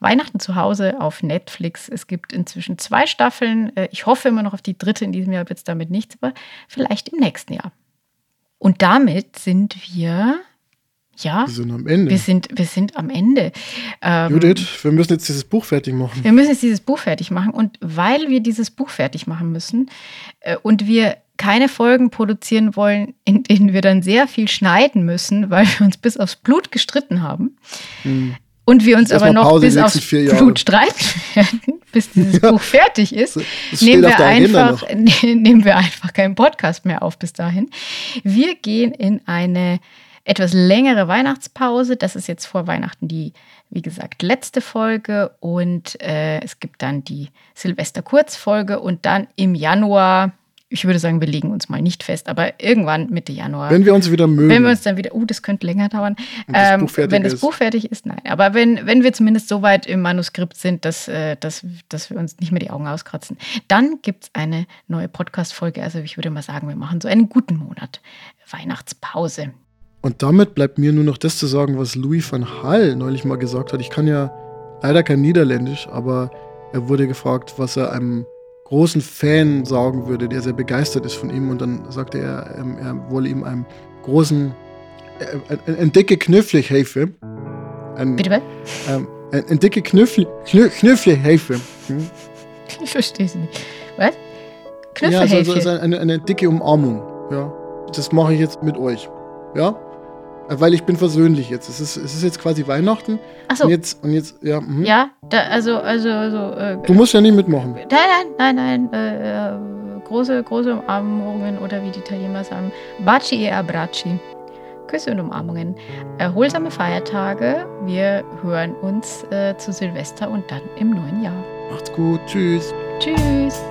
Weihnachten zu Hause auf Netflix. Es gibt inzwischen zwei Staffeln. Äh, ich hoffe immer noch auf die dritte in diesem Jahr, wird es damit nichts, aber vielleicht im nächsten Jahr. Und damit sind wir ja, wir sind am Ende. Wir sind, wir sind am Ende. Ähm, Judith, wir müssen jetzt dieses Buch fertig machen. Wir müssen jetzt dieses Buch fertig machen. Und weil wir dieses Buch fertig machen müssen äh, und wir keine Folgen produzieren wollen, in denen wir dann sehr viel schneiden müssen, weil wir uns bis aufs Blut gestritten haben. Hm. Und wir uns aber noch Pause bis aufs Blut streiten werden, bis dieses ja. Buch fertig ist, nehmen wir, einfach, nehmen wir einfach keinen Podcast mehr auf bis dahin. Wir gehen in eine etwas längere Weihnachtspause. Das ist jetzt vor Weihnachten die, wie gesagt, letzte Folge. Und äh, es gibt dann die Silvester-Kurzfolge und dann im Januar. Ich würde sagen, wir legen uns mal nicht fest, aber irgendwann Mitte Januar. Wenn wir uns wieder mögen. Wenn wir uns dann wieder, uh, das könnte länger dauern. Das ähm, wenn das ist. Buch fertig ist, nein. Aber wenn, wenn wir zumindest so weit im Manuskript sind, dass, äh, dass, dass wir uns nicht mehr die Augen auskratzen, dann gibt es eine neue Podcast-Folge. Also ich würde mal sagen, wir machen so einen guten Monat Weihnachtspause. Und damit bleibt mir nur noch das zu sagen, was Louis van Hall neulich mal gesagt hat. Ich kann ja leider kein Niederländisch, aber er wurde gefragt, was er einem großen Fan sagen würde, der sehr begeistert ist von ihm. Und dann sagte er, ähm, er wolle ihm einen großen, äh, ein, ein dicke. Ein, Bitte was? Ähm, ein, ein dicke Knöpfle helfen. Hm? Ich verstehe es nicht. Was? Ja, also, also eine, eine dicke Umarmung. Ja, das mache ich jetzt mit euch. Ja, weil ich bin versöhnlich jetzt. Es ist, es ist jetzt quasi Weihnachten. Achso, Und jetzt, und jetzt, ja. mhm. ja, da, also, also, also, äh, Du musst ja nicht mitmachen. Nein, nein, nein, nein. Äh, äh, große, große Umarmungen oder wie die Italiener sagen, Baci e abbracci. Küsse und Umarmungen. Erholsame Feiertage. Wir hören uns äh, zu Silvester und dann im neuen Jahr. Macht's gut. Tschüss. Tschüss.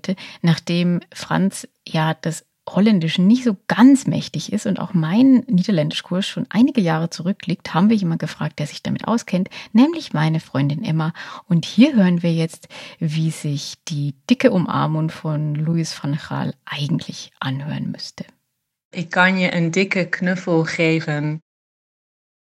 Heute, nachdem Franz ja des Holländischen nicht so ganz mächtig ist und auch mein Niederländischkurs schon einige Jahre zurückliegt, haben wir jemanden gefragt, der sich damit auskennt, nämlich meine Freundin Emma. Und hier hören wir jetzt, wie sich die dicke Umarmung von Louis van Gaal eigentlich anhören müsste. Ik kan je een dikke knuffel geven.